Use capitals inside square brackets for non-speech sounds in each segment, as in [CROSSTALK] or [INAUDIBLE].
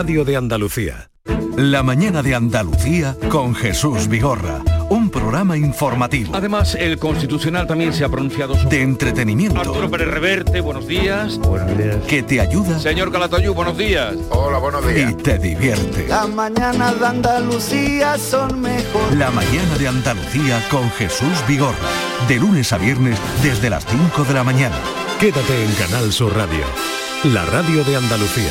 Radio de Andalucía. La mañana de Andalucía con Jesús Vigorra. Un programa informativo. Además, el Constitucional también se ha pronunciado sobre... De entretenimiento. Arturo Pérez Reverte, buenos días. Buenos días. Que te ayuda. Señor Calatayú, buenos días. Hola, buenos días. Y te divierte. La mañana de Andalucía son mejor. La mañana de Andalucía con Jesús Vigorra. De lunes a viernes desde las 5 de la mañana. Quédate en Canal Sur Radio. La radio de Andalucía.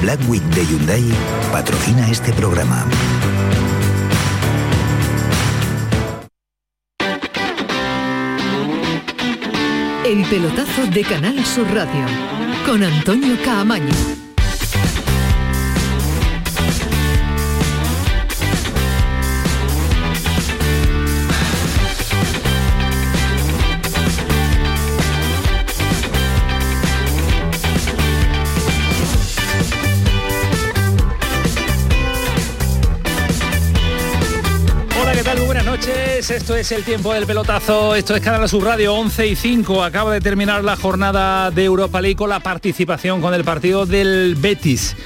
Black de Hyundai patrocina este programa. El pelotazo de Canal Sur Radio con Antonio Caamaño. Esto es el tiempo del pelotazo. Esto es Canal Sur Radio 11 y 5. Acaba de terminar la jornada de Europa League con la participación con el partido del Betis.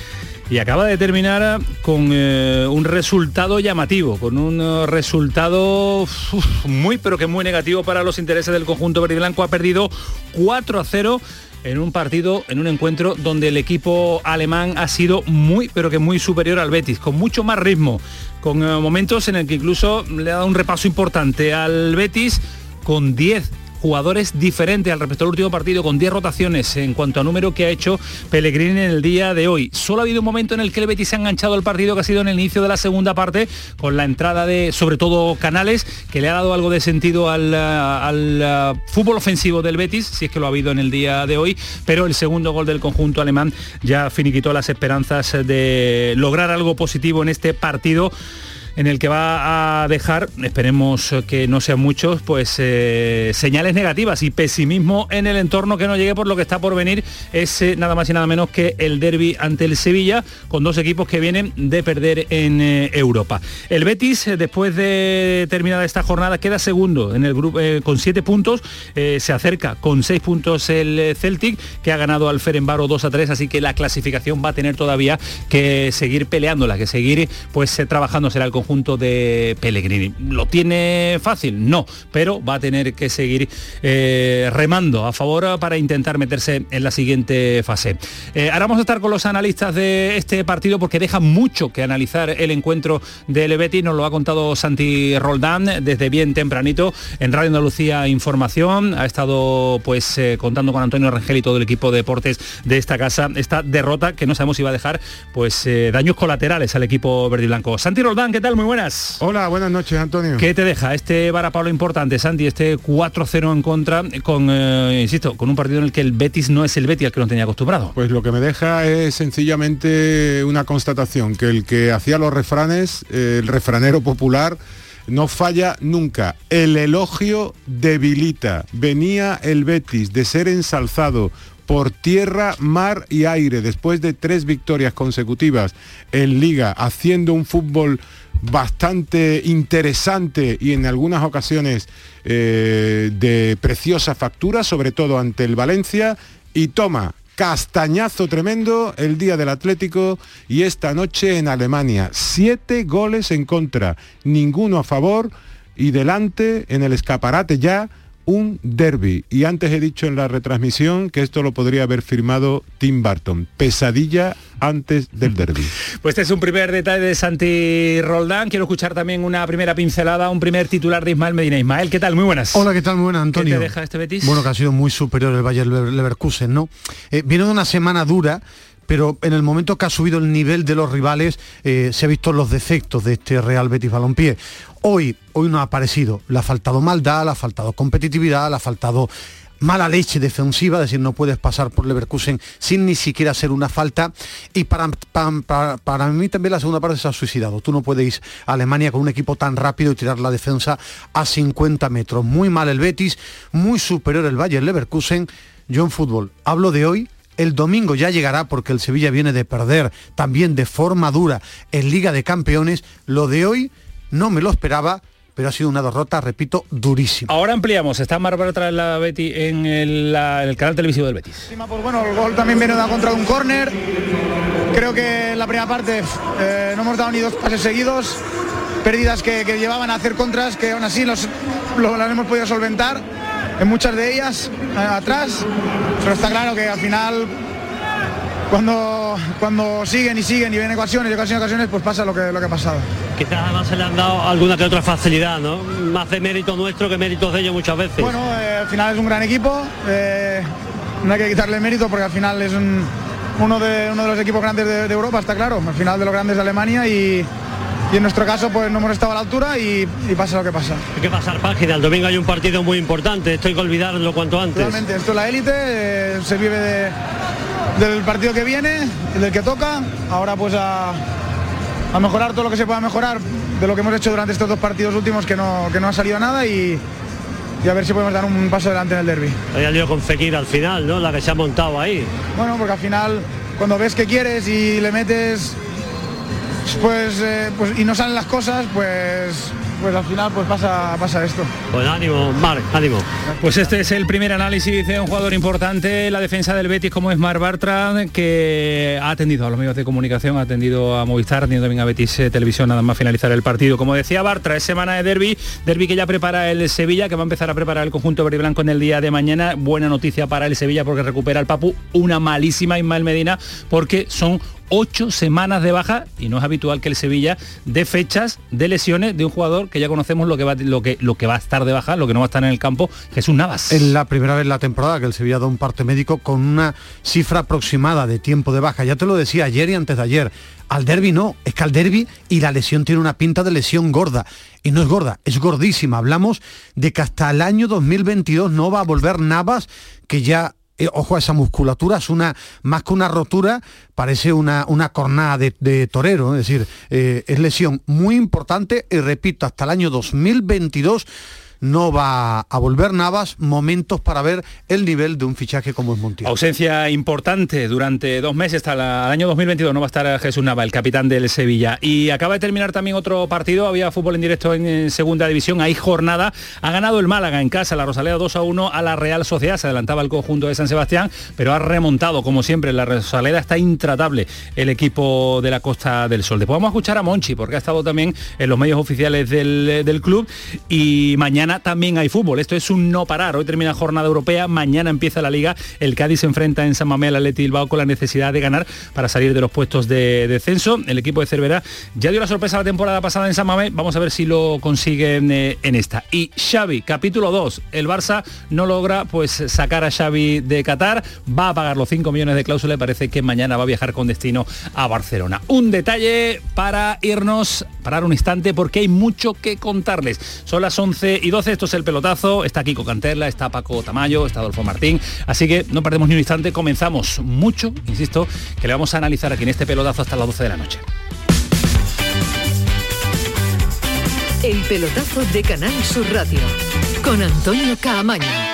Y acaba de terminar con eh, un resultado llamativo, con un eh, resultado muy pero que muy negativo para los intereses del conjunto verde blanco. Ha perdido 4 a 0 en un partido, en un encuentro donde el equipo alemán ha sido muy, pero que muy superior al Betis, con mucho más ritmo, con eh, momentos en el que incluso le ha dado un repaso importante al Betis con 10 jugadores diferentes al respecto del último partido, con 10 rotaciones en cuanto a número que ha hecho Pellegrini en el día de hoy. Solo ha habido un momento en el que el Betis se ha enganchado al partido, que ha sido en el inicio de la segunda parte, con la entrada de, sobre todo, Canales, que le ha dado algo de sentido al, al, al fútbol ofensivo del Betis, si es que lo ha habido en el día de hoy, pero el segundo gol del conjunto alemán ya finiquitó las esperanzas de lograr algo positivo en este partido en el que va a dejar, esperemos que no sean muchos, pues eh, señales negativas y pesimismo en el entorno que no llegue por lo que está por venir es eh, nada más y nada menos que el derby ante el Sevilla, con dos equipos que vienen de perder en eh, Europa. El Betis, después de terminada esta jornada, queda segundo en el grupo con siete puntos, se acerca con seis puntos el Celtic, que ha ganado al Ferenbaro 2 a 3, así que la clasificación va a tener todavía que seguir peleándola, que seguir pues trabajando será el conjunto de Pellegrini. ¿Lo tiene fácil? No, pero va a tener que seguir eh, remando a favor para intentar meterse en la siguiente fase. Eh, ahora vamos a estar con los analistas de este partido porque deja mucho que analizar el encuentro del Betis, nos lo ha contado Santi Roldán desde bien tempranito en Radio Andalucía Información, ha estado pues eh, contando con Antonio Rangel y todo el equipo de deportes de esta casa, esta derrota que no sabemos si va a dejar pues daños colaterales al equipo verde y blanco. Santi Roldán, ¿qué tal? Muy buenas. Hola, buenas noches, Antonio. ¿Qué te deja este varapalo importante, Santi? Este 4-0 en contra, con, eh, insisto, con un partido en el que el Betis no es el Betis al que no tenía acostumbrado. Pues lo que me deja es sencillamente una constatación, que el que hacía los refranes, eh, el refranero popular, no falla nunca. El elogio debilita. Venía el Betis de ser ensalzado por tierra, mar y aire después de tres victorias consecutivas en liga, haciendo un fútbol bastante interesante y en algunas ocasiones eh, de preciosa factura, sobre todo ante el Valencia, y toma castañazo tremendo el día del Atlético y esta noche en Alemania. Siete goles en contra, ninguno a favor y delante en el escaparate ya un derby. Y antes he dicho en la retransmisión que esto lo podría haber firmado Tim Burton. Pesadilla antes del derby. Pues este es un primer detalle de Santi Roldán. Quiero escuchar también una primera pincelada, un primer titular de Ismael Medina. Ismael, ¿qué tal? Muy buenas. Hola, ¿qué tal? Muy buenas, Antonio. ¿Qué te deja este Betis? Bueno, que ha sido muy superior el Bayer Leverkusen, ¿no? Eh, viene de una semana dura, pero en el momento que ha subido el nivel de los rivales eh, se ha visto los defectos de este Real Betis Balompié. Hoy, hoy no ha aparecido, le ha faltado maldad, le ha faltado competitividad, le ha faltado mala leche defensiva, es decir, no puedes pasar por Leverkusen sin ni siquiera hacer una falta. Y para, mí también la segunda parte se ha suicidado. Tú no puedes ir a Alemania con un equipo tan rápido y tirar la defensa a 50 metros. Muy mal el Betis, muy superior el Bayern Leverkusen. Yo en fútbol hablo de hoy el domingo ya llegará porque el Sevilla viene de perder también de forma dura en Liga de Campeones. Lo de hoy no me lo esperaba, pero ha sido una derrota, repito, durísima. Ahora ampliamos, está Marbar tras la Betty en el, canal televisivo del Betis. Pues bueno, el gol también viene de contra un córner. Creo que en la primera parte eh, no hemos dado ni dos pases seguidos. Pérdidas que, llevaban a hacer contras, que aún así los, las hemos podido solventar en muchas de ellas eh, atrás. Pero está claro que al final cuando, cuando siguen y siguen y vienen ocasiones y ocasiones, ocasiones, pues pasa lo que, lo que ha pasado. Quizás además se le han dado alguna que otra facilidad, ¿no? Más de mérito nuestro que méritos de ellos muchas veces. Bueno, eh, al final es un gran equipo, eh, no hay que quitarle mérito porque al final es uno, de, uno de los equipos grandes de, Europa, está claro, al final de los grandes de Alemania y, en nuestro caso pues no hemos estado a la altura y, pasa lo que pasa. Hay que pasar página, el domingo hay un partido muy importante, esto hay que olvidarlo cuanto antes. Realmente, esto es la élite, eh, se vive de del partido que viene, del que toca, ahora pues a, mejorar todo lo que se pueda mejorar de lo que hemos hecho durante estos dos partidos últimos que no, que no ha salido nada y, y a ver si podemos dar un paso adelante en el derby. Hay lío con Fekir al final, ¿no? La que se ha montado ahí. Bueno, porque al final cuando ves que quieres y le metes pues, eh, pues y no salen las cosas, pues pues al final pues pasa, pasa esto. Pues ánimo, Marc, ánimo. Pues este es el primer análisis de un jugador importante, la defensa del Betis como es Mar Bartra, que ha atendido a los medios de comunicación, ha atendido a Movistar, ha atendido también a Betis eh, Televisión, nada más finalizar el partido. Como decía Bartra, es semana de derby, derby que ya prepara el Sevilla, que va a empezar a preparar el conjunto verde y blanco en el día de mañana. Buena noticia para el Sevilla porque recupera el Papu, una malísima Ismael Medina, porque son ocho semanas de baja y no es habitual que el Sevilla dé fechas de lesiones de un jugador que ya conocemos lo que va, lo que, lo que va a estar de baja, lo que no va a estar en el campo, Jesús Navas. Es la primera vez en la temporada que el Sevilla da un parte médico con una cifra aproximada de tiempo de baja. Ya te lo decía ayer y antes de ayer. Al derby no, es que al derby y la lesión tiene una pinta de lesión gorda. Y no es gorda, es gordísima. Hablamos de que hasta el año 2022 no va a volver Navas, que ya eh, ojo a esa musculatura, es una, más que una rotura, parece una, una cornada de, torero, es decir, eh, es lesión muy importante y repito, hasta el año 2022 no va a volver Navas, momentos para ver el nivel de un fichaje como es Montiel. Ausencia importante durante dos meses, hasta el año 2022 no va a estar Jesús Nava, el capitán del Sevilla. Y acaba de terminar también otro partido, había fútbol en directo en, segunda división, hay jornada, ha ganado el Málaga en casa, la Rosaleda 2 a 1 a la Real Sociedad, se adelantaba el conjunto de San Sebastián, pero ha remontado como siempre, la Rosaleda está intratable el equipo de la Costa del Sol. Después vamos a escuchar a Monchi, porque ha estado también en los medios oficiales del, del club y mañana también hay fútbol. Esto es un no parar. Hoy termina jornada europea, mañana empieza la liga. El Cádiz se enfrenta en San Mamés al Atleti Bilbao con la necesidad de ganar para salir de los puestos de descenso. El equipo de Cervera ya dio la sorpresa la temporada pasada en San Mamés. Vamos a ver si lo consiguen eh, en esta. Y Xavi, capítulo 2. El Barça no logra pues sacar a Xavi de Qatar. Va a pagar los 5 millones de cláusula parece que mañana va a viajar con destino a Barcelona. Un detalle para irnos, parar un instante porque hay mucho que contarles. Son las 11 y 12 esto es el pelotazo, está Kiko Cantella, está Paco Tamayo, está Adolfo Martín, así que no perdemos ni un instante, comenzamos mucho, insisto, que le vamos a analizar aquí en este pelotazo hasta las 12 de la noche. El pelotazo de Canal Sur Radio, con Antonio Caamaño.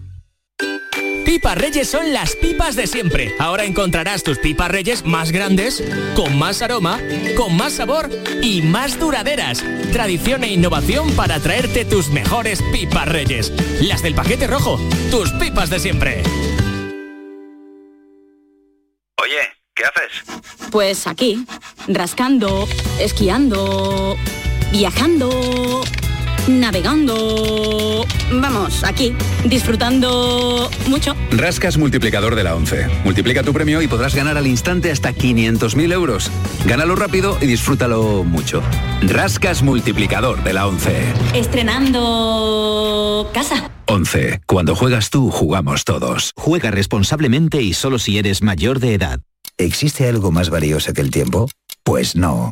Pipas Reyes son las pipas de siempre. Ahora encontrarás tus pipas Reyes más grandes, con más aroma, con más sabor y más duraderas. Tradición e innovación para traerte tus mejores pipas Reyes. Las del paquete rojo, tus pipas de siempre. Oye, ¿qué haces? Pues aquí, rascando, esquiando, viajando navegando. Vamos, aquí, disfrutando mucho. Rascas multiplicador de la 11. Multiplica tu premio y podrás ganar al instante hasta 500.000 euros. Gánalo rápido y disfrútalo mucho. Rascas multiplicador de la 11. Estrenando casa. 11. Cuando juegas tú, jugamos todos. Juega responsablemente y solo si eres mayor de edad. ¿Existe algo más valioso que el tiempo? Pues no.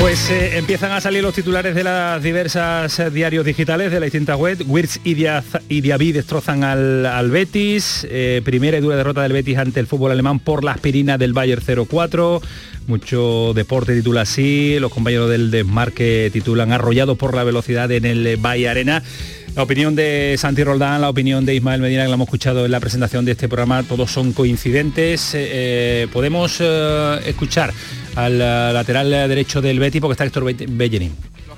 Pues eh, empiezan a salir los titulares de las diversas eh, diarios digitales de la distinta web. Wirtz y, Diaz, destrozan al, al Betis. Eh, primera y dura derrota del Betis ante el fútbol alemán por la aspirina del Bayern 0-4. Mucho deporte titula así. Los compañeros del desmarque titulan arrollado por la velocidad en el Bayern Arena. La opinión de Santi Roldán, la opinión de Ismael Medina, que la hemos escuchado en la presentación de este programa, todos son coincidentes. Eh, podemos eh, escuchar al eh, lateral derecho del Betis porque está Héctor Be- Bellerín.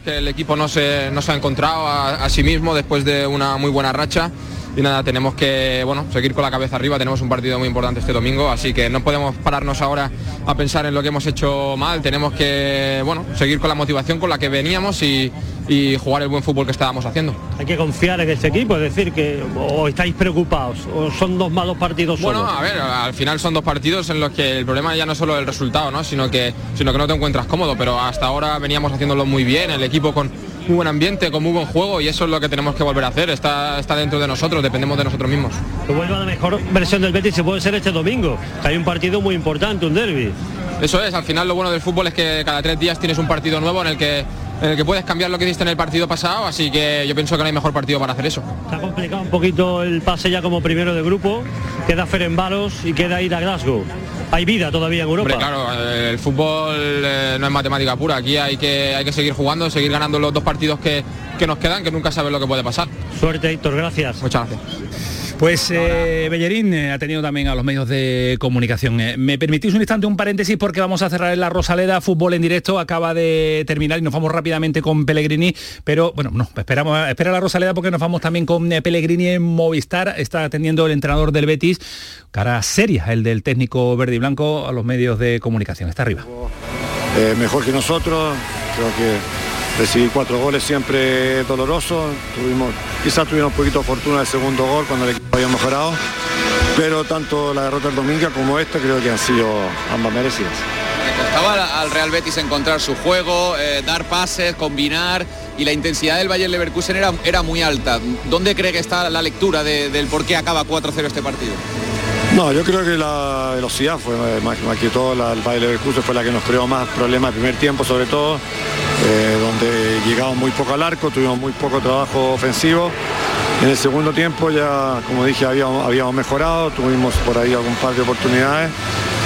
el equipo no se, no se ha encontrado a sí mismo después de una muy buena racha y nada, tenemos que bueno, seguir con la cabeza arriba, tenemos un partido muy importante este domingo, así que no podemos pararnos ahora a pensar en lo que hemos hecho mal, tenemos que bueno, seguir con la motivación con la que veníamos y, y jugar el buen fútbol que estábamos haciendo. Hay que confiar en este equipo, es decir, que o estáis preocupados, o son dos malos partidos Bueno, solos. a ver, al final son dos partidos en los que el problema ya no es solo el resultado, ¿no? sino, que, sino que no te encuentras cómodo, pero hasta ahora veníamos haciéndolo muy bien, el equipo con muy buen ambiente, con muy buen juego y eso es lo que tenemos que volver a hacer, está, está dentro de nosotros, dependemos de nosotros mismos. Que vuelva la mejor versión del Betis se puede ser este domingo, que hay un partido muy importante, un derby. Eso es, al final lo bueno del fútbol es que cada tres días tienes un partido nuevo en el que, en el que puedes cambiar lo que hiciste en el partido pasado, así que yo pienso que no hay mejor partido para hacer eso. Está complicado un poquito el pase ya como primero de grupo, queda Ferenbaros y queda ir a Glasgow. Hay vida todavía en Europa. Hombre, claro, el fútbol eh, no es matemática pura, aquí hay que, hay que seguir jugando, seguir ganando los dos partidos que, que nos quedan, que nunca sabes lo que puede pasar. Suerte, Héctor, gracias. Muchas gracias. Pues eh, Bellerín eh, ha tenido también a los medios de comunicación. Eh, me permitís un instante, un paréntesis, porque vamos a cerrar en la Rosaleda, fútbol en directo, acaba de terminar y nos vamos rápidamente con Pellegrini, pero bueno, no, esperamos, espera la Rosaleda porque nos vamos también con eh, Pellegrini en Movistar, está atendiendo el entrenador del Betis, cara seria, el del técnico verde y blanco, a los medios de comunicación. Está arriba. eh, mejor que nosotros. Creo que recibir cuatro goles siempre doloroso. Tuvimos, quizás tuvimos un poquito de fortuna el segundo gol cuando el equipo había mejorado. Pero tanto la derrota del domingo como esta creo que han sido ambas merecidas. Le costaba al- al Real Betis encontrar su juego, eh, dar pases, combinar y la intensidad del Bayern Leverkusen era, era muy alta. ¿Dónde cree que está la lectura de- del por qué acaba 4-0 este partido? No, yo creo que la velocidad fue más, que todo, el baile Leverkusen fue la que nos creó más problemas el primer tiempo sobre todo, eh, donde llegamos muy poco al arco, tuvimos muy poco trabajo ofensivo. En el segundo tiempo ya, como dije, habíamos, habíamos mejorado, tuvimos por ahí algún par de oportunidades.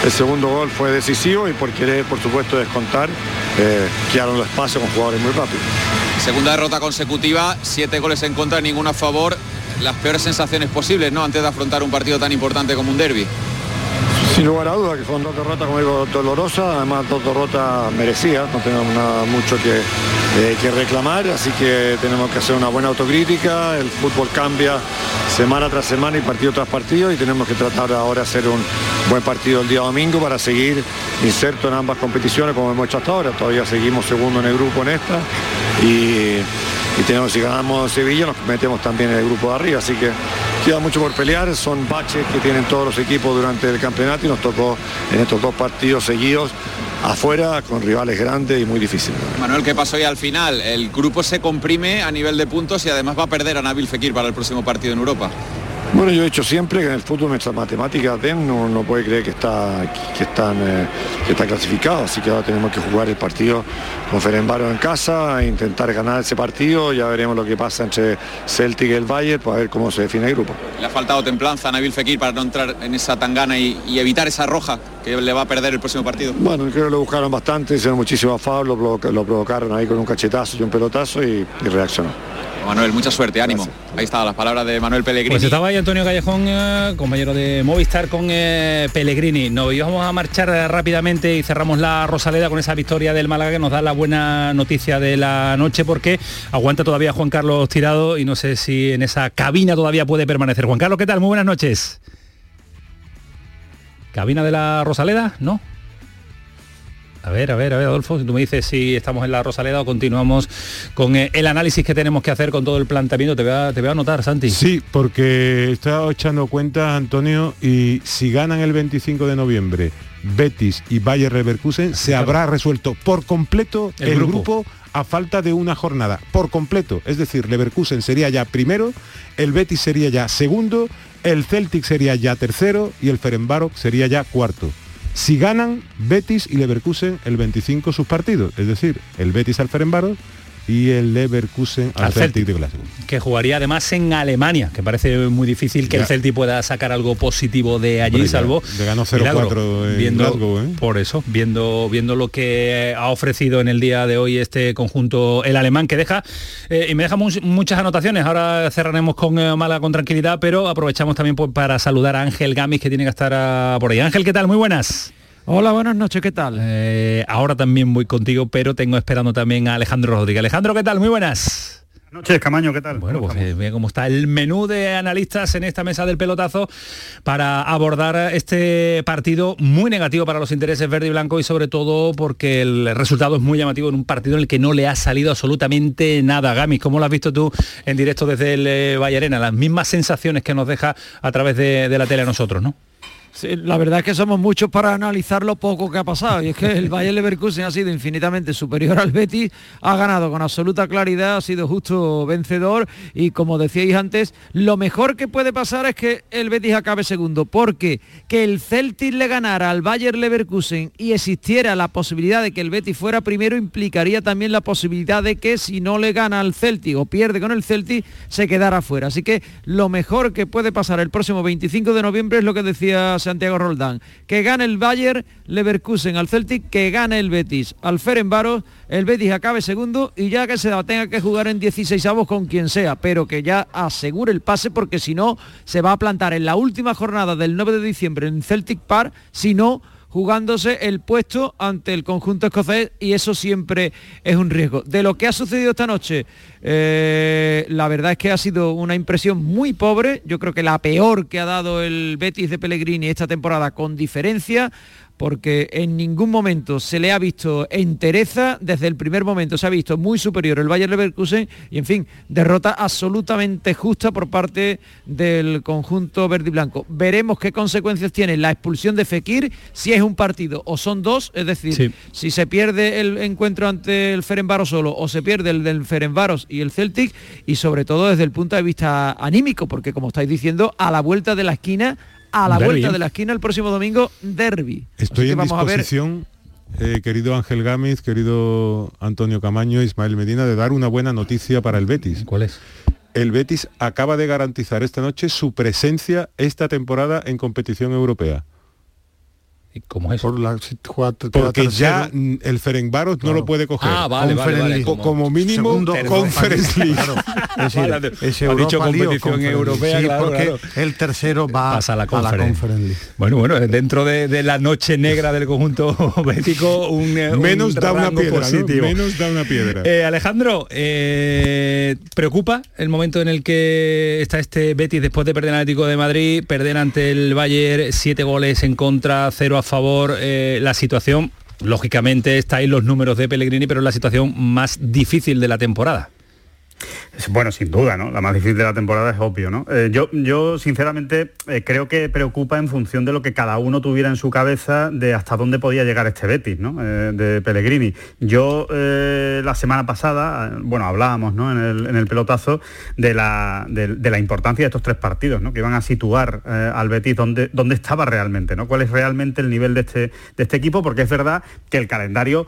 El segundo gol fue decisivo y por querer, por supuesto, descontar, eh, quedaron los espacios con jugadores muy rápidos. Segunda derrota consecutiva, siete goles en contra, ninguno a favor. Las peores sensaciones posibles, ¿no? Antes de afrontar un partido tan importante como un derby. Sin lugar a dudas que fueron dos derrotas, como digo, dolorosas, además dos derrotas merecidas, no tenemos nada mucho que, eh, que reclamar, así que tenemos que hacer una buena autocrítica, el fútbol cambia semana tras semana y partido tras partido y tenemos que tratar ahora de hacer un buen partido el día domingo para seguir inserto en ambas competiciones como hemos hecho hasta ahora, todavía seguimos segundo en el grupo en esta y, y tenemos, si ganamos Sevilla nos metemos también en el grupo de arriba, así que queda mucho por pelear, son baches que tienen todos los equipos durante el campeonato y nos tocó en estos dos partidos seguidos afuera con rivales grandes y muy difíciles. Manuel, ¿qué pasó hoy al final? El grupo se comprime a nivel de puntos y además va a perder a Nabil Fekir para el próximo partido en Europa. Bueno, yo he dicho siempre que en el fútbol nuestras matemáticas den, no, no puede creer que está, que, están, eh, que está clasificado, así que ahora tenemos que jugar el partido con Ferenbaro en casa, e intentar ganar ese partido, ya veremos lo que pasa entre Celtic y el Bayern, para ver cómo se define el grupo. Le ha faltado templanza a Nabil Fekir para no entrar en esa tangana y evitar esa roja que le va a perder el próximo partido? Bueno, creo que lo buscaron bastante, hicieron muchísimo foul, lo, lo provocaron ahí con un cachetazo y un pelotazo y, y reaccionó. Manuel, mucha suerte, ánimo. Ahí está las palabras de Manuel Pellegrini. Pues estaba ahí Antonio Callejón, eh, compañero de Movistar con eh, Pellegrini. Nos íbamos a marchar eh, rápidamente y cerramos la Rosaleda con esa victoria del Málaga que nos da la buena noticia de la noche porque aguanta todavía Juan Carlos tirado y no sé si en esa cabina todavía puede permanecer. Juan Carlos, ¿qué tal? Muy buenas noches. ¿Cabina de la Rosaleda? ¿No? A ver, a ver, a ver, Adolfo, si tú me dices si estamos en la Rosaleda o continuamos con eh, el análisis que tenemos que hacer con todo el planteamiento. Te voy a, te voy a anotar, Santi. Sí, porque he estado echando cuentas, Antonio, y si ganan el 25 de noviembre Betis y Bayer Leverkusen, se habrá resuelto por completo El el, grupo. grupo. a falta de una jornada. Por completo. Es decir, Leverkusen sería ya primero, el Betis sería ya segundo, el Celtic sería ya tercero y el Ferenbaroc sería ya cuarto. Si ganan Betis y Leverkusen el 25 sus partidos, es decir, el Betis al Ferenbaroc y el Leverkusen al, Al Celtic, Celtic. de Glasgow. que jugaría además en Alemania, que parece muy difícil que Ya. el Celtic pueda sacar algo positivo de allí, Hombre, salvo le ganó 0-4 milagro, en viendo, Glasgow, ¿eh? por eso, viendo, viendo lo que ha ofrecido en el día de hoy este conjunto el alemán que deja eh, y me deja mu- muchas anotaciones. Ahora cerraremos con eh, Mala con tranquilidad, pero aprovechamos también pues, para saludar a Ángel Gamis que tiene que estar ah, por ahí. Ángel, ¿qué tal? Muy buenas. Hola, buenas noches, ¿qué tal? Eh, ahora también voy contigo, pero tengo esperando también a Alejandro Rodríguez. Alejandro, ¿qué tal? Muy buenas. noches, Camaño, ¿qué tal? Bueno, pues mira cómo está el menú de analistas en esta mesa del pelotazo para abordar este partido muy negativo para los intereses verde y blanco y sobre todo porque el resultado es muy llamativo en un partido en el que no le ha salido absolutamente nada. Gamis, ¿cómo lo has visto tú en directo desde el eh, Valle Arena? Las mismas sensaciones que nos deja a través de, de la tele a nosotros, ¿no? La verdad es que somos muchos para analizar lo poco que ha pasado y es que el Bayer Leverkusen ha sido infinitamente superior al Betis, ha ganado con absoluta claridad, ha sido justo vencedor y como decíais antes, lo mejor que puede pasar es que el Betis acabe segundo, porque que el Celtic le ganara al Bayer Leverkusen y existiera la posibilidad de que el Betis fuera primero implicaría también la posibilidad de que si no le gana al Celtic o pierde con el Celtic se quedara fuera. Así que lo mejor que puede pasar el próximo 25 de noviembre es lo que decía Santiago Roldán, que gane el Bayer Leverkusen al Celtic, que gane el Betis al Ferenbaros, el Betis acabe segundo y ya que se la tenga que jugar en 16 avos con quien sea, pero que ya asegure el pase porque si no se va a plantar en la última jornada del 9 de diciembre en Celtic Park, si no jugándose el puesto ante el conjunto escocés y eso siempre es un riesgo. De lo que ha sucedido esta noche, eh, la verdad es que ha sido una impresión muy pobre, yo creo que la peor que ha dado el Betis de Pellegrini esta temporada con diferencia, porque en ningún momento se le ha visto entereza, desde el primer momento se ha visto muy superior el Bayer Leverkusen y en fin, derrota absolutamente justa por parte del conjunto verde y blanco. Veremos qué consecuencias tiene la expulsión de Fekir, si es un partido o son dos, es decir, Sí. si se pierde el encuentro ante el Ferenbaros solo o se pierde el del Ferenbaros y el Celtic y sobre todo desde el punto de vista anímico, porque como estáis diciendo, a la vuelta de la esquina, a la vuelta de la esquina el próximo domingo, derby. Estoy en vamos a ver disposición, eh, querido Ángel Gámez, querido Antonio Camaño, Ismael Medina, de dar una buena noticia para el Betis. ¿Cuál es? El Betis acaba de garantizar esta noche su presencia esta temporada en competición europea. ¿Y cómo es? Por la, Porque ya el Ferencváros no lo puede coger. Ah, vale, vale, Conference vale, League. O como mínimo Segundo, Conference League. [LAUGHS] Claro, es decir, Vale, es ha dicho Europa League o competición Conference League. europea, Sí, claro, porque claro. el tercero va Pasa a la a la Conference. Conference League. Bueno, bueno, dentro de, de la noche negra del conjunto [LAUGHS] bético, un, eh, un Menos da una piedra, ¿no? Menos da una piedra. Eh, Alejandro, eh, ¿preocupa el momento en el que está este Betis después de perder el Atlético de Madrid, perder ante el Bayern, siete goles en contra, cero a favor, eh, la situación, lógicamente está ahí los números de Pellegrini, pero es la situación más difícil de la temporada? Bueno, sin duda, ¿no? La más difícil de la temporada es obvio, ¿no? Eh, yo, yo, sinceramente, eh, creo que preocupa en función de lo que cada uno tuviera en su cabeza de hasta dónde podía llegar este Betis, ¿no? Eh, de Pellegrini. Yo, la semana pasada, bueno, hablábamos, ¿no? En el, en el pelotazo de la, de, la importancia de estos tres partidos, ¿no? Que iban a situar al Betis donde, estaba realmente, ¿no? Cuál es realmente el nivel de este, de este equipo, porque es verdad que el calendario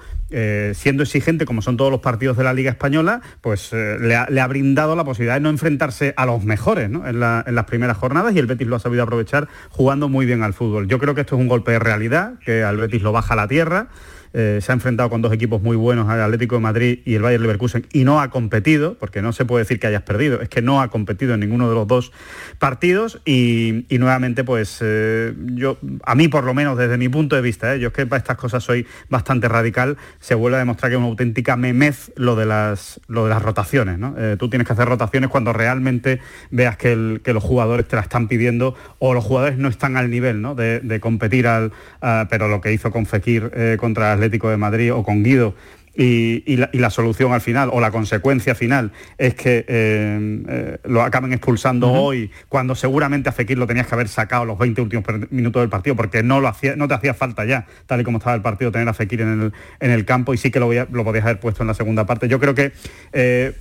siendo exigente como son todos los partidos de la Liga Española, pues le, ha, brindado la posibilidad de no enfrentarse a los mejores en, las primeras jornadas y el Betis lo ha sabido aprovechar jugando muy bien al fútbol. Yo creo que esto es un golpe de realidad, que al Betis lo baja la tierra. Eh, se ha enfrentado con dos equipos muy buenos, el Atlético de Madrid y el Bayern Leverkusen, y no ha competido, porque no se puede decir que hayas perdido, es que no ha competido en ninguno de los dos partidos y, nuevamente, pues eh, yo, a mí por lo menos desde mi punto de vista, eh, yo es que para estas cosas soy bastante radical, se vuelve a demostrar que es una auténtica memez lo de las, lo de las rotaciones. tú tienes que hacer rotaciones cuando realmente veas que, los jugadores te la están pidiendo o los jugadores no están al nivel de, competir, al, pero lo que hizo con Fekir contra Atlético de Madrid o con Guido y, la, solución al final o la consecuencia final es que eh, eh, lo acaben expulsando hoy cuando seguramente a Fekir lo tenías que haber sacado los 20 últimos minutos del partido porque no, lo hacía, no te hacía falta ya, tal y como estaba el partido, tener a Fekir en el, en el campo y sí que lo, lo podías haber puesto en la segunda parte. Yo creo que eh,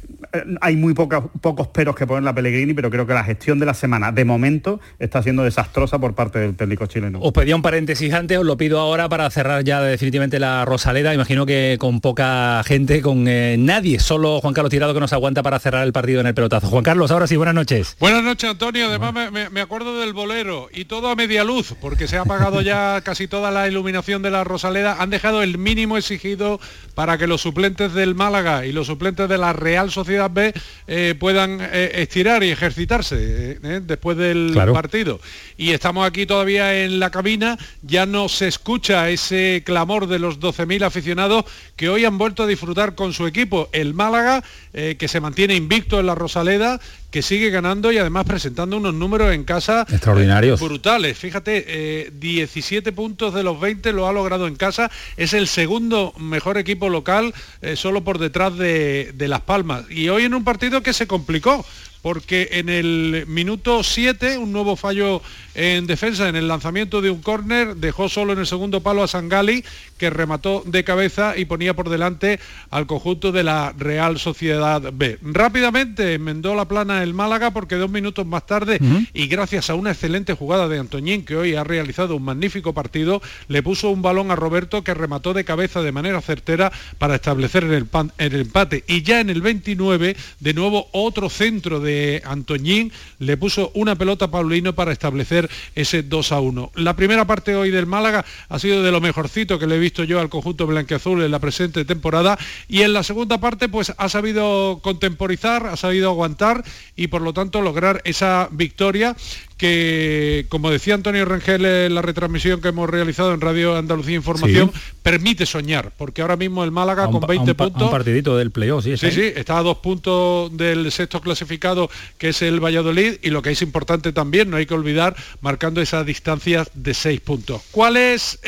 hay muy pocos peros que poner la Pellegrini, pero creo que la gestión de la semana de momento está siendo desastrosa por parte del técnico chileno. Os pedía un paréntesis antes, os lo pido ahora para cerrar ya definitivamente la Rosaleda. Imagino que con poca gente, con eh, nadie, solo Juan Carlos Tirado que nos aguanta para cerrar el partido en el pelotazo. Juan Carlos, ahora sí, buenas noches. Buenas noches, Antonio. Además me, acuerdo del bolero y todo a media luz, porque se ha apagado ya [LAUGHS] casi toda la iluminación de la Rosaleda. Han dejado el mínimo exigido para que los suplentes del Málaga y los suplentes de la Real Sociedad B eh, puedan eh, estirar y ejercitarse después del partido. Y estamos aquí todavía en la cabina, ya no se escucha ese clamor de los 12.000 aficionados que hoy han vuelto a disfrutar con su equipo, el Málaga, eh, que se mantiene invicto en la Rosaleda, que sigue ganando y además presentando unos números en casa extraordinarios. brutales. Fíjate, 17 eh, puntos de los 20 lo ha logrado en casa. Es el segundo mejor equipo local, eh, solo por detrás de, de Las Palmas. Y hoy en un partido que se complicó porque en el minuto 7 un nuevo fallo en defensa en el lanzamiento de un córner dejó solo en el segundo palo a Sangali que remató de cabeza y ponía por delante al conjunto de la Real Sociedad B. Rápidamente enmendó la plana el Málaga porque dos minutos más tarde y gracias a una excelente jugada de Antoñín que hoy ha realizado un magnífico partido le puso un balón a Roberto que remató de cabeza de manera certera para establecer el, el empate y ya en el 29 de nuevo otro centro de Antoñín le puso una pelota a Paulino para establecer ese 2 a 1. La primera parte hoy del Málaga ha sido de lo mejorcito que le he visto yo al conjunto blanqueazul en la presente temporada y en la segunda parte pues ha sabido contemporizar, ha sabido aguantar y por lo tanto lograr esa victoria que, como decía Antonio Rangel en la retransmisión que hemos realizado en Radio Andalucía Información, permite soñar, porque ahora mismo el Málaga con 20 puntos... Un partidito del playoff, sí. Sí, sí, está a dos puntos del sexto clasificado, que es el Valladolid, y lo que es importante también, no hay que olvidar, marcando esa distancia de seis puntos. ¿Cuál es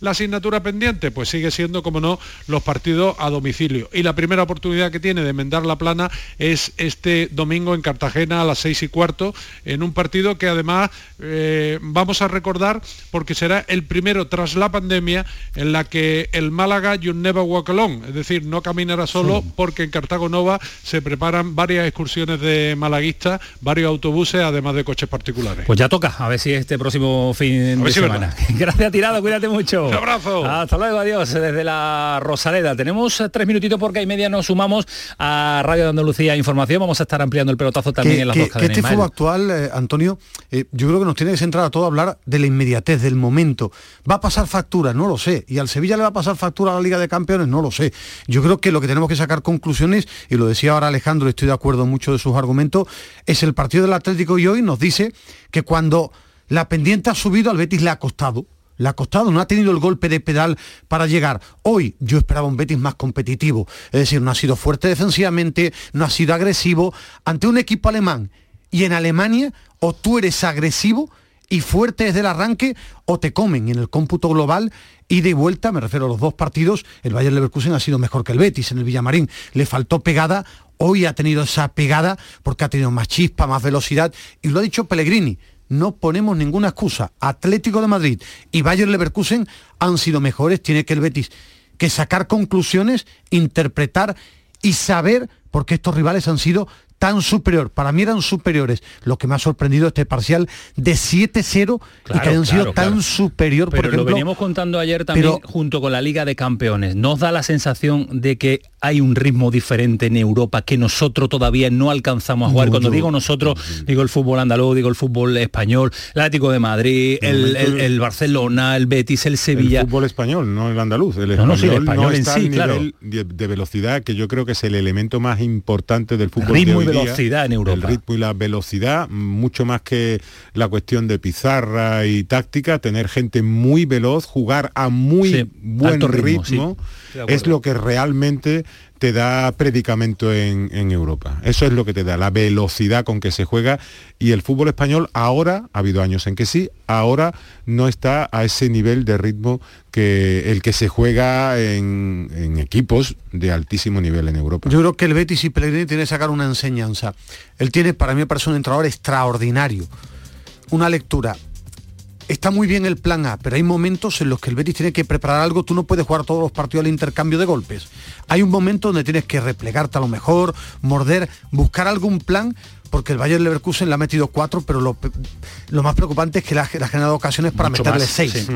la asignatura pendiente? Pues sigue siendo, como no, los partidos a domicilio. Y la primera oportunidad que tiene de enmendar la plana es este domingo en Cartagena a las seis y cuarto, en un partido que además eh, vamos a recordar porque será el primero tras la pandemia en la que el Málaga you never walk alone, es decir, no caminará solo porque en Cartago Nova se preparan varias excursiones de malaguistas, varios autobuses, además de coches particulares. Pues ya toca, a ver si este próximo fin de semana. [LAUGHS] Gracias, Tirado, cuídate mucho. Un abrazo. Hasta luego, adiós, desde la Rosaleda. Tenemos tres minutitos porque hay media nos sumamos a Radio de Andalucía Información. Vamos a estar ampliando el pelotazo también en las dos cadenas. Que este fútbol actual, eh, Antonio, eh, yo creo que nos tiene que centrar a todo a hablar de la inmediatez, del momento. ¿Va a pasar factura? No lo sé. ¿Y al Sevilla le va a pasar factura a la Liga de Campeones? No lo sé. Yo creo que lo que tenemos que sacar conclusiones, y lo decía ahora Alejandro, estoy de acuerdo en muchos de sus argumentos, es el partido del Atlético y hoy nos dice que cuando la pendiente ha subido al Betis le ha costado, le ha costado, no ha tenido el golpe de pedal para llegar. Hoy yo esperaba un Betis más competitivo, es decir, no ha sido fuerte defensivamente, no ha sido agresivo ante un equipo alemán y en Alemania o tú eres agresivo y fuerte desde el arranque o te comen en el cómputo global y de vuelta, me refiero a los dos partidos, el Bayern Leverkusen ha sido mejor que el Betis en el Villamarín, le faltó pegada, hoy ha tenido esa pegada porque ha tenido más chispa, más velocidad y lo ha dicho Pellegrini, no ponemos ninguna excusa. Atlético de Madrid y Bayern Leverkusen han sido mejores, tiene que el Betis que sacar conclusiones, interpretar y saber por qué estos rivales han sido tan superior. Para mí eran superiores. Lo que me ha sorprendido este parcial de 7-0 y que hayan sido tan superior, Pero por ejemplo. lo veníamos contando ayer también pero- junto con la Liga de Campeones. ¿Nos da la sensación de que hay un ritmo diferente en Europa que nosotros todavía no alcanzamos a jugar? No, Cuando yo- digo nosotros, digo el fútbol andaluz, digo el fútbol español, el Atlético de Madrid, el, Barcelona, el Betis, el Sevilla. El fútbol español, no el andaluz. El No, no, español sí, el español en está sí, claro. nivel de, de velocidad, que yo creo que es el elemento más importante del fútbol. Ritmo de y hoy día. velocidad en Europa. El ritmo y la velocidad, mucho más que la cuestión de pizarra y táctica, tener gente muy veloz, jugar a muy Sí, buen ritmo, es lo que realmente te da predicamento en, en Europa. Eso es lo que te da, la velocidad con que se juega y el fútbol español ahora, ha habido años en que sí, ahora no está a ese nivel de ritmo que el que se juega en, en equipos de altísimo nivel en Europa. Yo creo que el Betis y Pellegrini tiene que sacar una enseñanza. Él tiene, para mí, me parece un entrenador extraordinario. Una lectura. Está muy bien el plan A, pero hay momentos en los que el Betis tiene que preparar algo. Tú no puedes jugar todos los partidos al intercambio de golpes. Hay un momento donde tienes que replegarte a lo mejor, morder, buscar algún plan, porque el Bayern Leverkusen le ha metido cuatro, pero lo, más preocupante es que le ha, le ha generado ocasiones para Mucho meterle más, seis. sí.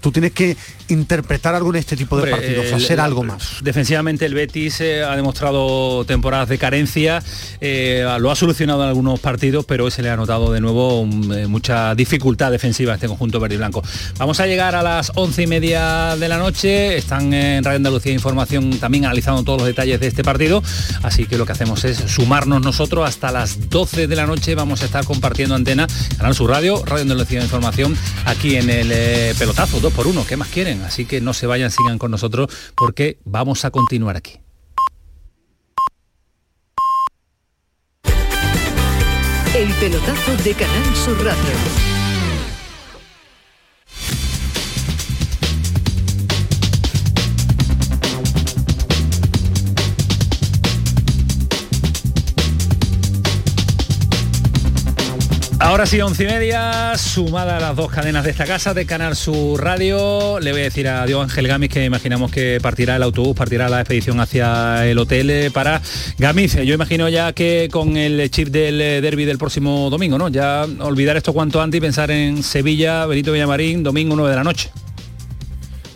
Tú tienes que interpretar algo en este tipo de Hombre, partidos, el- hacer algo más. Defensivamente el Betis eh, ha demostrado temporadas de carencia, eh, lo ha solucionado en algunos partidos, pero hoy se le ha notado de nuevo mm, eh, mucha dificultad defensiva a este conjunto verde y blanco. Vamos a llegar a las once y media de la noche, están en Radio Andalucía Información también analizando todos los detalles de este partido, así que lo que hacemos es sumarnos nosotros hasta las 12 de la noche, vamos a estar compartiendo antena, Canal Sur Radio, Radio Andalucía Información, aquí en el eh, pelotazo, dos por uno, ¿qué más quieren? Así que no se vayan, sigan con nosotros porque vamos a continuar aquí. El pelotazo de Canal Sur Radio. Ahora sí, once y media, sumada a las dos cadenas de esta casa de Canal Sur Radio. Le voy a decir a Dios Ángel Gamis que imaginamos que partirá el autobús, partirá la expedición hacia el hotel eh, para Gamis. Yo imagino ya que con el chip del eh, derby del próximo domingo, ¿no? Ya olvidar esto cuanto antes y pensar en Sevilla, Benito Villamarín, domingo 9 de la noche.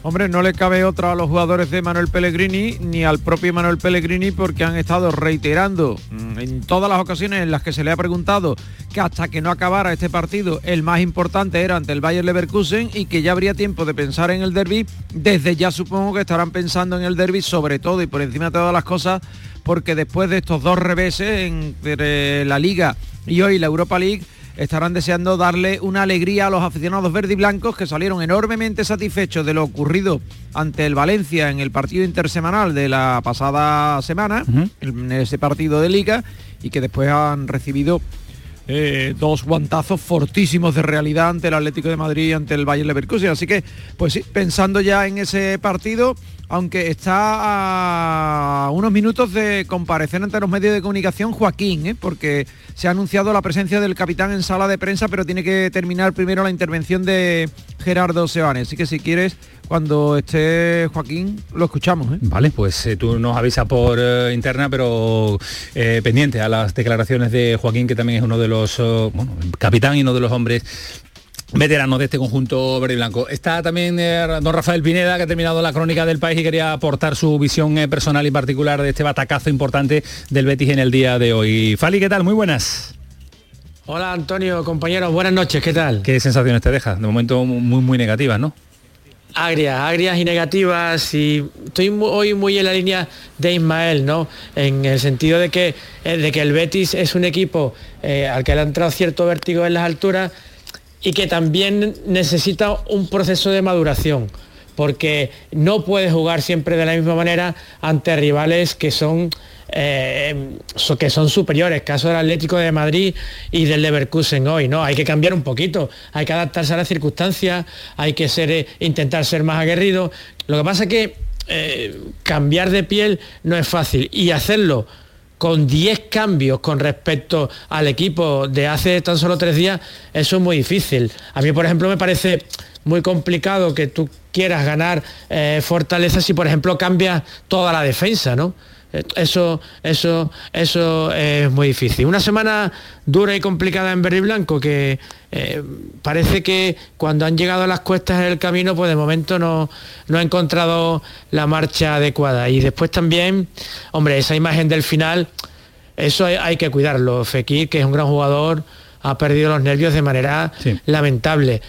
Hombre, no le cabe otra a los jugadores de Manuel Pellegrini ni al propio Manuel Pellegrini porque han estado reiterando mm, en todas las ocasiones en las que se le ha preguntado que hasta que no acabara este partido el más importante era ante el Bayer Leverkusen y que ya habría tiempo de pensar en el derby. Desde ya supongo que estarán pensando en el derby sobre todo y por encima de todas las cosas porque después de estos dos reveses entre la Liga y hoy la Europa League estarán deseando darle una alegría a los aficionados verde y blancos que salieron enormemente satisfechos de lo ocurrido ante el Valencia en el partido intersemanal de la pasada semana, en ese partido de liga, y que después han recibido eh, dos guantazos fortísimos de realidad ante el Atlético de Madrid y ante el Bayern Leverkusen. Así que, pues sí, pensando ya en ese partido, aunque está a unos minutos de comparecer ante los medios de comunicación Joaquín, ¿eh? porque se ha anunciado la presencia del capitán en sala de prensa, pero tiene que terminar primero la intervención de Gerardo Seoane. Así que si quieres, cuando esté Joaquín, lo escuchamos. ¿eh? Vale, pues eh, tú nos avisas por interna, pero pendiente a las declaraciones de Joaquín, que también es uno de los, eh, bueno, capitán y uno de los hombres veteranos de este conjunto verde y blanco. Está también eh, don Rafael Pineda, que ha terminado la crónica del país y quería aportar su visión eh, personal y particular de este batacazo importante del Betis en el día de hoy. Fali, ¿qué tal? Muy buenas. Hola Antonio, compañeros, buenas noches, ¿qué tal? ¿Qué sensaciones te deja? De momento muy, muy negativas, ¿no? Agrias, agrias y negativas y estoy mu- hoy muy en la línea de Ismael, ¿no? En el sentido de que, eh, de que el Betis es un equipo eh, al que le ha entrado cierto vértigo en las alturas y que también necesita un proceso de maduración, porque no puede jugar siempre de la misma manera ante rivales que son eh, que son superiores, caso del Atlético de Madrid y del Leverkusen hoy, ¿no? Hay que cambiar un poquito, hay que adaptarse a las circunstancias, hay que ser, eh, intentar ser más aguerrido. Lo que pasa es que eh, cambiar de piel no es fácil y hacerlo con 10 cambios con respecto al equipo de hace tan solo tres días, eso es muy difícil. A mí, por ejemplo, me parece muy complicado que tú quieras ganar eh, fortaleza si, por ejemplo, cambias toda la defensa, ¿no? Eso, eso, eso es muy difícil. Una semana dura y complicada en Verde y Blanco que eh, parece que cuando han llegado a las cuestas del camino, pues de momento no, no ha encontrado la marcha adecuada. Y después también, hombre, esa imagen del final, eso hay, hay que cuidarlo. Fekir, que es un gran jugador, ha perdido los nervios de manera lamentable.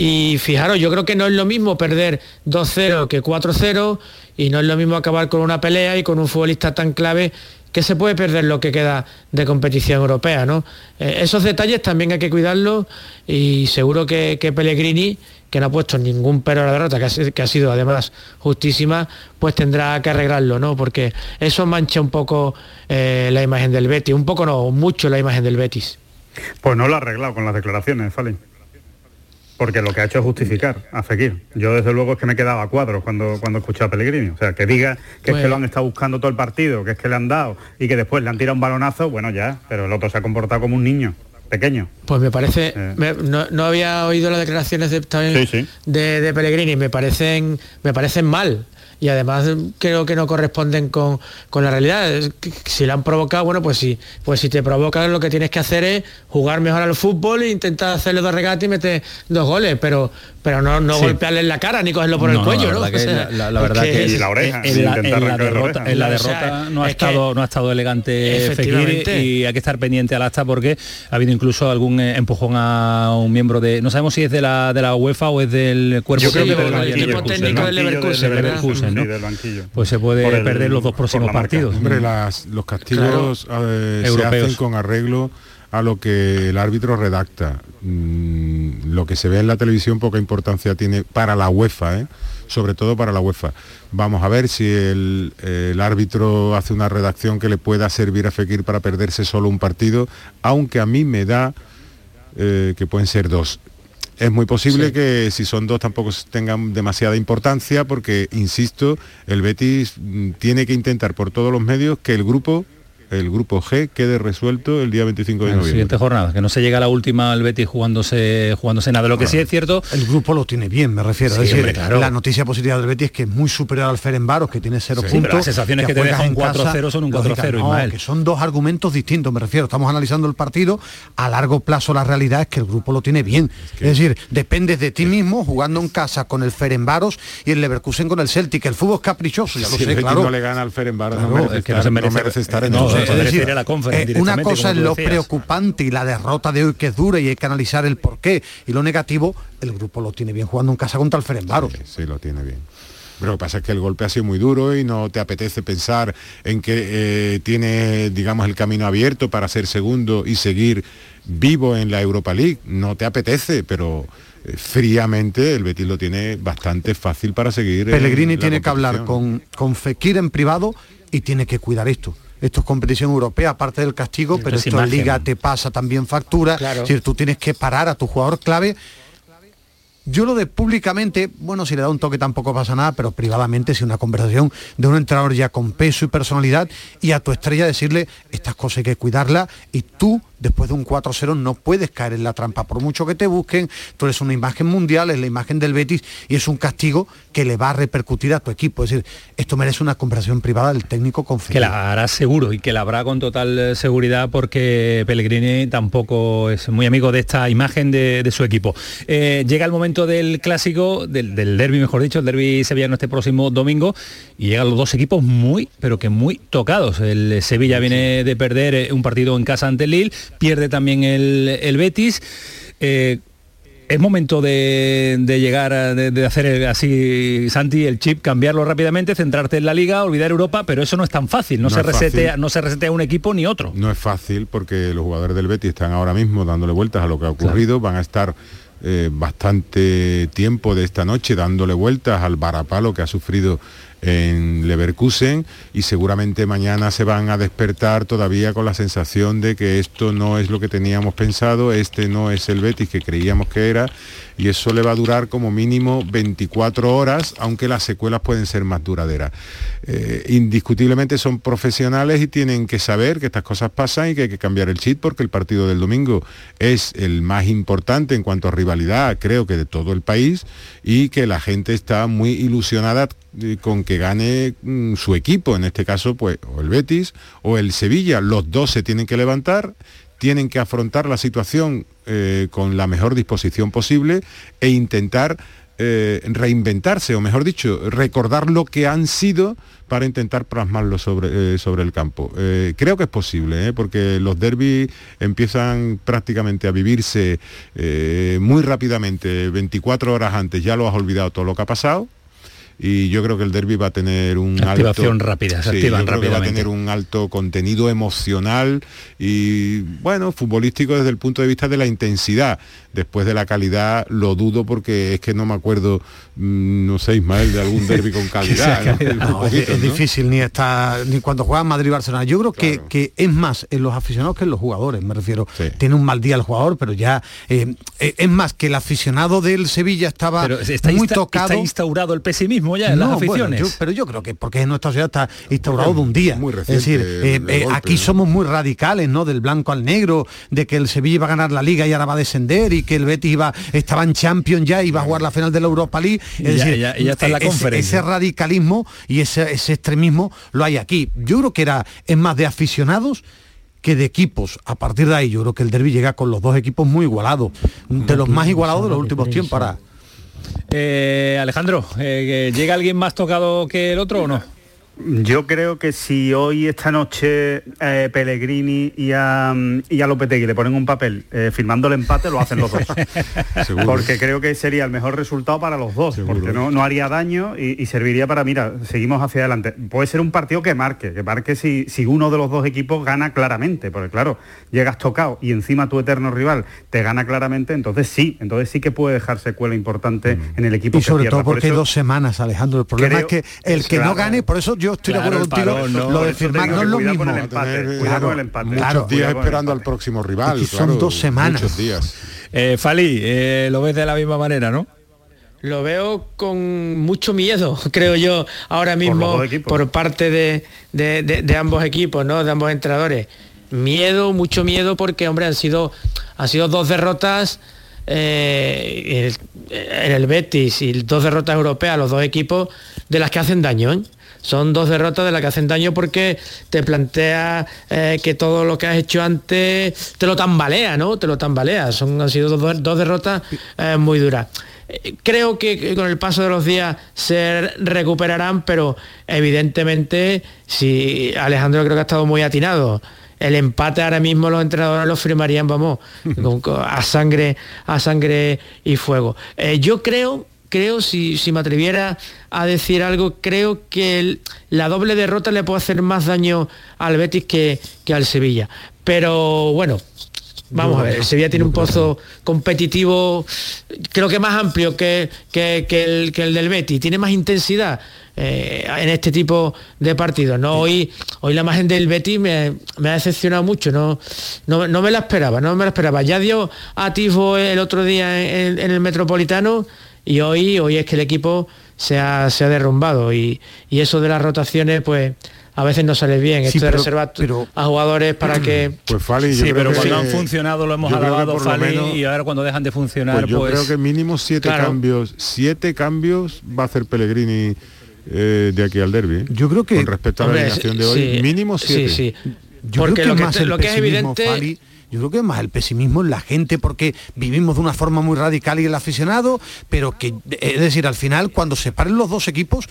Y fijaros, yo creo que no es lo mismo perder 2-0 que 4-0 y no es lo mismo acabar con una pelea y con un futbolista tan clave que se puede perder lo que queda de competición europea, ¿no? Eh, esos detalles también hay que cuidarlos y seguro que, Pellegrini, que no ha puesto ningún pero a la derrota, que ha, si- que ha sido además justísima, pues tendrá que arreglarlo, ¿no? Porque eso mancha un poco eh, la imagen del Betis, un poco no, mucho la imagen del Betis. Pues no lo ha arreglado con las declaraciones, Fali. Porque lo que ha hecho es justificar a Fekir. Yo desde luego es que me quedaba a cuadros cuando, cuando escuché a Pellegrini. O sea, que diga que es Pues- que lo han estado buscando todo el partido, que es que le han dado y que después le han tirado un balonazo, bueno ya, pero el otro se ha comportado como un niño, pequeño. Pues me parece, me- no, no había oído las declaraciones de, también Sí, sí. de, de Pellegrini, me parecen, me parecen mal. Y además creo que no corresponden con, con la realidad. Si la han provocado, bueno, pues sí, pues si te provocan lo que tienes que hacer es jugar mejor al fútbol e intentar hacerle dos regates y meter dos goles, pero, pero no, no Sí. golpearle en la cara ni cogerlo por No, el no, cuello, la ¿no? que la- verdad que es- en la- en la derrota, en la O sea, derrota no ha es que- estado no ha estado elegante Fekir Efectivamente. y hay que estar pendiente al acta porque ha habido incluso algún eh, empujón a un miembro de no sabemos si es de la de la UEFA o es del cuerpo Yo creo que del Leverkusen, Del ¿verdad? Leverkusen, ¿no? Sí, del banquillo. Pues se puede el- perder los dos próximos partidos. Hombre, las- los castigos eh, se hacen con arreglo a lo que el árbitro redacta. Mm, lo que se ve en la televisión poca importancia tiene para la UEFA, ¿eh? sobre todo para la UEFA. Vamos a ver si el, el árbitro hace una redacción que le pueda servir a Fekir para perderse solo un partido, aunque a mí me da eh, que pueden ser dos. Es muy posible que si son dos tampoco tengan demasiada importancia porque, insisto, el Betis mm, tiene que intentar por todos los medios que el grupo, el grupo G, quede resuelto el día 25 de En noviembre. siguiente jornada, que no se llega a la última el Betis jugándose jugándose nada. Lo que sí es cierto, El grupo lo tiene bien, me refiero. Sí, es decir, hombre, claro. la noticia positiva del Betis es que es muy superior al Ferenbaros, que tiene cero Sí, puntos. pero las sensaciones que te juegas deja un en casa, 4-0 son un 4-0, lógica, no, que son dos argumentos distintos, me refiero. Estamos analizando el partido. A largo plazo la realidad es que el grupo lo tiene bien. Es, decir, dependes de ti mismo jugando en casa con el Ferenbaros y el Leverkusen con el Celtic. El fútbol es caprichoso, ya lo Si el sé, Betis claro. no le gana al Ferenbaros, no, Claro, merece es que no se no merece- merece estar en no, es decir, a la eh, una cosa es lo decías. preocupante y la derrota de hoy que es dura y hay que analizar el porqué. Y lo negativo, el grupo lo tiene bien jugando en casa contra el Ferenbaros. Sí, lo tiene bien. Pero lo que pasa es que el golpe ha sido muy duro y no te apetece pensar en que eh, tiene, digamos, el camino abierto para ser segundo y seguir vivo en la Europa League. No te apetece, pero eh, fríamente el Betis lo tiene bastante fácil para seguir. Pellegrini tiene que hablar con, con Fekir en privado y tiene que cuidar esto. Esto es competición europea, aparte del castigo, pero es esto en imagen. liga te pasa también factura. Claro. Es decir, tú tienes que parar a tu jugador clave. Yo lo de públicamente, bueno, si le da un toque tampoco pasa nada, pero privadamente si una conversación de un entrenador ya con peso y personalidad y a tu estrella decirle estas cosas hay que cuidarlas y tú después de un 4-0 no puedes caer en la trampa por mucho que te busquen, tú eres una imagen mundial, es la imagen del Betis y es un castigo que le va a repercutir a tu equipo, es decir, esto merece una conversación privada del técnico con que la hará seguro y que la habrá con total eh, seguridad porque Pellegrini tampoco es muy amigo de esta imagen de, de su equipo. Eh, llega el momento del clásico, del, del derby mejor dicho, el derby sevillano este próximo domingo y llegan los dos equipos muy, pero que muy tocados. El Sevilla viene de perder eh, un partido en casa ante el Lille, pierde también el, el Betis. Eh, es momento de, de llegar, a- de, de hacer el- así, Santi, el chip, cambiarlo rápidamente, centrarte en la liga, olvidar Europa, pero eso no es tan fácil, no, No se, es resetea, fácil. no se resetea un equipo ni otro. No es fácil porque los jugadores del Betis están ahora mismo dándole vueltas a lo que ha ocurrido, van a estar eh, bastante tiempo de esta noche dándole vueltas al varapalo que ha sufrido en Leverkusen y seguramente mañana se van a despertar todavía con la sensación de que esto no es lo que teníamos pensado, este no es el Betis que creíamos que era y eso le va a durar como mínimo 24 horas, aunque las secuelas pueden ser más duraderas. Eh, indiscutiblemente son profesionales y tienen que saber que estas cosas pasan y que hay que cambiar el chip porque el partido del domingo es el más importante en cuanto a rivalidad, creo que de todo el país, y que la gente está muy ilusionada eh, con que gane mm, su equipo, en este caso pues o el Betis o el Sevilla, los dos se tienen que levantar, tienen que afrontar la situación eh, con la mejor disposición posible e intentar eh, reinventarse, o mejor dicho, recordar lo que han sido para intentar plasmarlo sobre, eh, el campo. Creo que es posible, porque los derbis empiezan prácticamente a vivirse muy rápidamente, 24 horas antes ya lo has olvidado todo lo que ha pasado y yo creo que el derby va a tener un activación alto, rápida, se sí, activan yo creo que va a tener un alto contenido emocional y bueno, futbolístico desde el punto de vista de la intensidad. Después de la calidad lo dudo porque es que no me acuerdo, mm, no sé, Ismael, de algún [LAUGHS] derby con calidad. ¿no? Muy No, es, poquito, es ¿no? difícil ni está ni cuando juegan Madrid y Barcelona. Yo creo que, que es más en los aficionados que en los jugadores, me refiero. Tiene un mal día el jugador, pero ya eh, eh, es más que el aficionado del Sevilla estaba Pero está, muy insta- tocado. está instaurado el pesimismo ya en las bueno, aficiones. yo- pero yo creo que porque en nuestra ciudad está instaurado de un día. muy es reciente decir, el- eh, eh, golpe, aquí ¿no? somos muy radicales, ¿no? Del blanco al negro, de que el Sevilla iba a ganar la liga y ahora va a descender y que el Betis iba, estaba en Champions ya y iba a jugar la final de la Europa League. Es Y ya- decir, ya- está en la ese- conferencia. Ese radicalismo y ese, ese extremismo lo hay aquí. Yo creo que era, es más de aficionados que de equipos. A partir de ahí yo creo que el derby llega con los dos equipos muy igualados, de los más igualados de los últimos tiempos. Ahora, Eh, Alejandro, eh, ¿llega alguien más tocado que el otro o no? Yo creo que si hoy, esta noche, eh, Pellegrini y a, y a Lopetegui le ponen un papel eh, firmando el empate, lo hacen los dos. [LAUGHS] Seguro. porque creo que sería el mejor resultado para los dos, porque no, no haría daño y, y serviría para, mira, seguimos hacia adelante. Puede ser un partido que marque, que marque si, si uno de los dos equipos gana claramente, porque claro, llegas tocado y encima tu eterno rival te gana claramente, entonces sí, entonces sí que puede dejar secuela importante en el equipo. y que sobre pierda. todo Por porque hay eso- dos semanas, Alejandro. El problema Creo- es que el que claro. no gane, por eso yo estoy Claro, de acuerdo contigo, parón, no, lo por de firmar no es lo mismo. con el empate, Tener, cuidado claro, con el empate. Muchos Claro, días esperando al próximo rival. Son dos semanas. Muchos días. Eh, Fali, eh, lo ves de la misma manera, ¿no? Lo veo con mucho miedo, [LAUGHS] creo yo, ahora mismo por, equipos. parte de, de- de- de ambos equipos, ¿no? De ambos entrenadores. Miedo, mucho miedo, porque hombre, han sido, han sido dos derrotas eh, el- en el Betis y dos derrotas europeas, los dos equipos, de las que hacen daño. ¿eh? Son dos derrotas de las que hacen daño porque te plantea eh, que todo lo que has hecho antes te lo tambalea, ¿no? Te lo tambalea. Son, han sido dos, dos derrotas eh, muy duras. Eh, Creo que con el paso de los días se recuperarán, pero evidentemente, si Alejandro creo que ha estado muy atinado, el empate ahora mismo los entrenadores lo firmarían, vamos, [LAUGHS] a sangre, a sangre y fuego. Eh, yo creo, creo, si, si me atreviera a decir algo, creo que el- la doble derrota le puede hacer más daño al Betis que, que al Sevilla. Pero bueno, Vamos a ver, el Sevilla tiene un pozo competitivo, creo que más amplio que, que- que el, que el del Betis, tiene más intensidad eh, en este tipo de partidos. ¿no? Hoy, hoy la imagen del Betis me, me ha decepcionado mucho, no, no, no me la esperaba, no me la esperaba. Ya dio atisbo el otro día en, en el Metropolitano y hoy, hoy es que el equipo se ha, se ha derrumbado y, y eso de las rotaciones, pues a veces no sale bien. Sí, Esto de reservar pero- a jugadores para [CLEARS THROAT] que... Pues Fali, yo Sí, creo pero que- cuando han funcionado lo hemos que alabado, Fali, menos- y ahora cuando dejan de funcionar, Pues yo pues... creo que mínimo siete Claro. cambios, siete cambios va a hacer Pellegrini eh, de aquí al derby. Yo creo que con respecto a la Hombre, alineación de hoy, sí, mínimo siete. Sí, sí. Yo Porque creo lo que que, más te- lo que es evidente... Fali, yo creo que más el pesimismo en la gente porque vivimos de una forma muy radical y el aficionado, pero que es decir, al final cuando se paren los dos equipos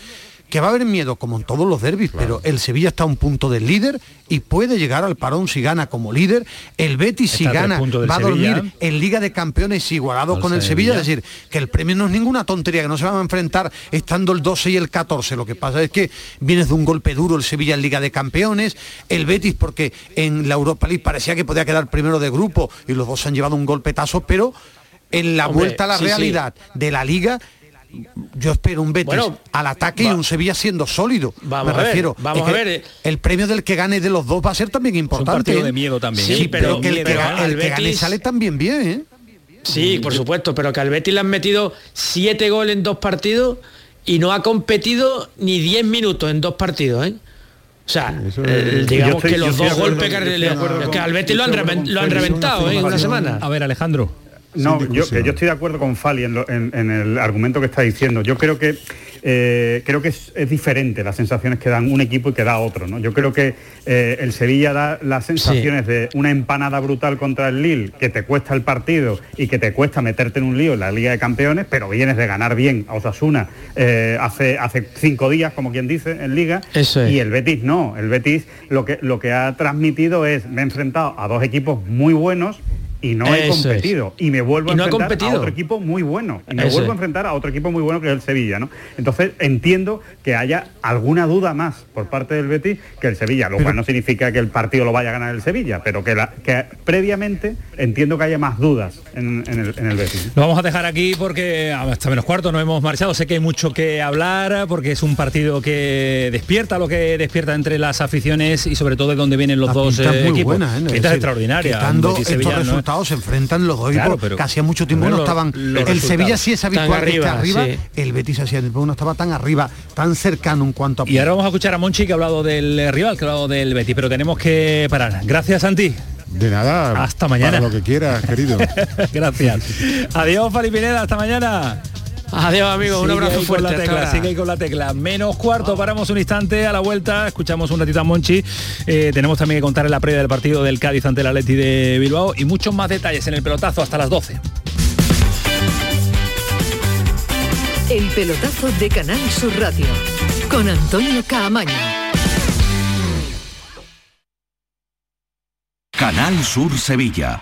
que va a haber miedo como en todos los derbis, pero el Sevilla está a un punto del líder y puede llegar al parón si gana como líder. El Betis si Está gana va a dormir Sevilla. en Liga de Campeones igualado Al con el Sevilla. Sevilla, es decir, que el premio no es ninguna tontería, que no se van a enfrentar estando el 12 y el 14. Lo que pasa es que vienes de un golpe duro el Sevilla en Liga de Campeones, el Betis porque en la Europa League parecía que podía quedar primero de grupo y los dos han llevado un golpetazo, pero en la Hombre, vuelta a la sí, sí. realidad de la Liga yo espero un Betis Bueno, al ataque y un Sevilla siendo sólido. Vamos Me a ver, refiero. vamos Es a ver, eh. El premio del que gane de los dos va a ser también importante. partido ¿eh? de miedo también, Sí, ¿eh? pero, pero que el, que, gane sale también bien, ¿eh? Sí, por supuesto, pero que al Betis le han metido siete goles en dos partidos y no ha competido ni 10 minutos en dos partidos, ¿eh? O sea, eh, digamos que los dos golpes que, que al Betis lo han, lo han reventado ¿eh? en una semana. A ver, Alejandro. No, yo, yo, estoy de acuerdo con Fali en, en, el argumento que está diciendo. Yo creo que eh, creo que es, diferente las sensaciones que dan un equipo y que da otro. ¿no? Yo creo que eh, el Sevilla da las sensaciones de una empanada brutal contra el Lille, que te cuesta el partido y que te cuesta meterte en un lío en la Liga de Campeones, pero vienes de ganar bien a Osasuna eh, hace, hace cinco días, como quien dice, en Liga. Y el Betis no. El Betis lo que, lo que ha transmitido es, me he enfrentado a dos equipos muy buenos y no he competido. Y me vuelvo a enfrentar a otro equipo muy bueno. Y me vuelvo a enfrentar a otro equipo muy bueno que es el Sevilla ¿no? entonces entiendo que haya alguna duda más por parte del Betis que el Sevilla. Lo cual no significa que el partido lo vaya a ganar el Sevilla pero que, la, que previamente entiendo que haya más dudas en, el, en el Betis. Lo vamos a dejar aquí porque hasta menos cuarto no hemos marchado. Sé que hay mucho que hablar porque es un partido que despierta lo que despierta entre las aficiones y sobre todo de dónde vienen los dos eh, equipos. buena, ¿eh? extraordinaria se enfrentan los dos pero que hacía mucho tiempo no estaban el Sevilla sí es habitual que esté arriba el Betis hacía tiempo no estaba tan arriba tan cercano en cuanto a y ahora vamos a escuchar a Monchi que ha hablado del eh, rival que ha hablado del Betis pero tenemos que parar gracias Santi de nada. Hasta mañana. lo que quieras, querido. [LAUGHS] Gracias. [LAUGHS] Adiós, Fali Pineda. Hasta mañana. Adiós amigos, un abrazo fuerte. Con la tecla, sigue con la tecla. Menos cuarto, paramos un instante a la vuelta, escuchamos un ratito a Monchi. Eh, tenemos también que contar en la previa del partido del Cádiz ante el Atleti de Bilbao y muchos más detalles en el pelotazo hasta las 12. El pelotazo de Canal Sur Radio con Antonio Caamaño. Canal Sur Sevilla.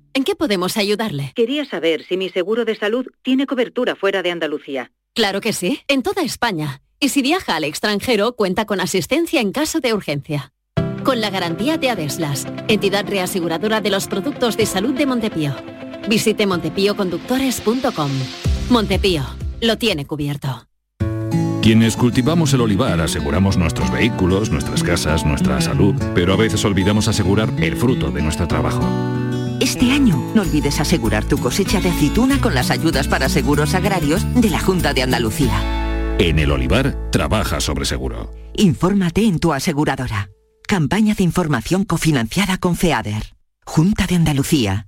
¿en qué podemos ayudarle? Quería saber si mi seguro de salud tiene cobertura fuera de Andalucía. Claro que sí, en toda España. Y si viaja al extranjero, cuenta con asistencia en caso de urgencia. Con la garantía de Adeslas, entidad reaseguradora de los productos de salud de Montepío. Visite montepíoconductores.com. Montepío, lo tiene cubierto. Quienes cultivamos el olivar aseguramos nuestros vehículos, nuestras casas, nuestra salud, pero a veces olvidamos asegurar el fruto de nuestro trabajo. Este año no olvides asegurar tu cosecha de aceituna con las ayudas para seguros agrarios de la Junta de Andalucía. En el olivar trabaja sobre seguro. Infórmate en tu aseguradora. Campaña de información cofinanciada con FEADER. Junta de Andalucía.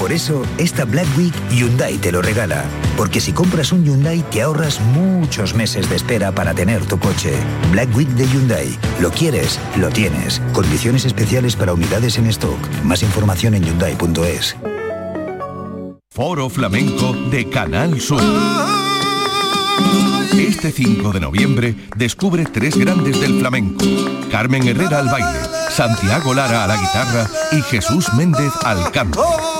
Por eso, esta Black Week Hyundai te lo regala. Porque si compras un Hyundai te ahorras muchos meses de espera para tener tu coche. Black Week de Hyundai. Lo quieres, lo tienes. Condiciones especiales para unidades en stock. Más información en hyundai.es. Foro Flamenco de Canal Sur. Este 5 de noviembre descubre tres grandes del flamenco. Carmen Herrera al baile, Santiago Lara a la guitarra y Jesús Méndez al canto.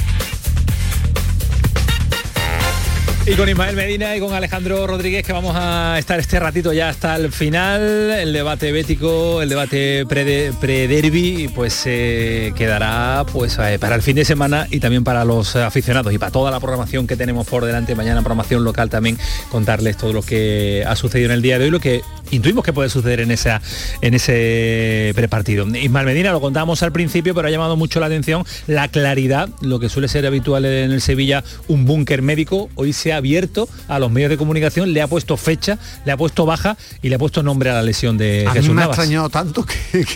Y con Ismael Medina y con Alejandro Rodríguez que vamos a estar este ratito ya hasta el final, el debate bético, el debate pre-derby, pues se eh, quedará pues eh, para el fin de semana y también para los aficionados y para toda la programación que tenemos por delante. Mañana, programación local también, contarles todo lo que ha sucedido en el día de hoy, lo que intuimos que puede suceder en, esa, en ese prepartido. Ismael Medina lo contábamos al principio, pero ha llamado mucho la atención la claridad, lo que suele ser habitual en el Sevilla, un búnker médico, hoy se ha abierto a los medios de comunicación, le ha puesto fecha, le ha puesto baja y le ha puesto nombre a la lesión de a Jesús mí me Navas. ha extrañado tanto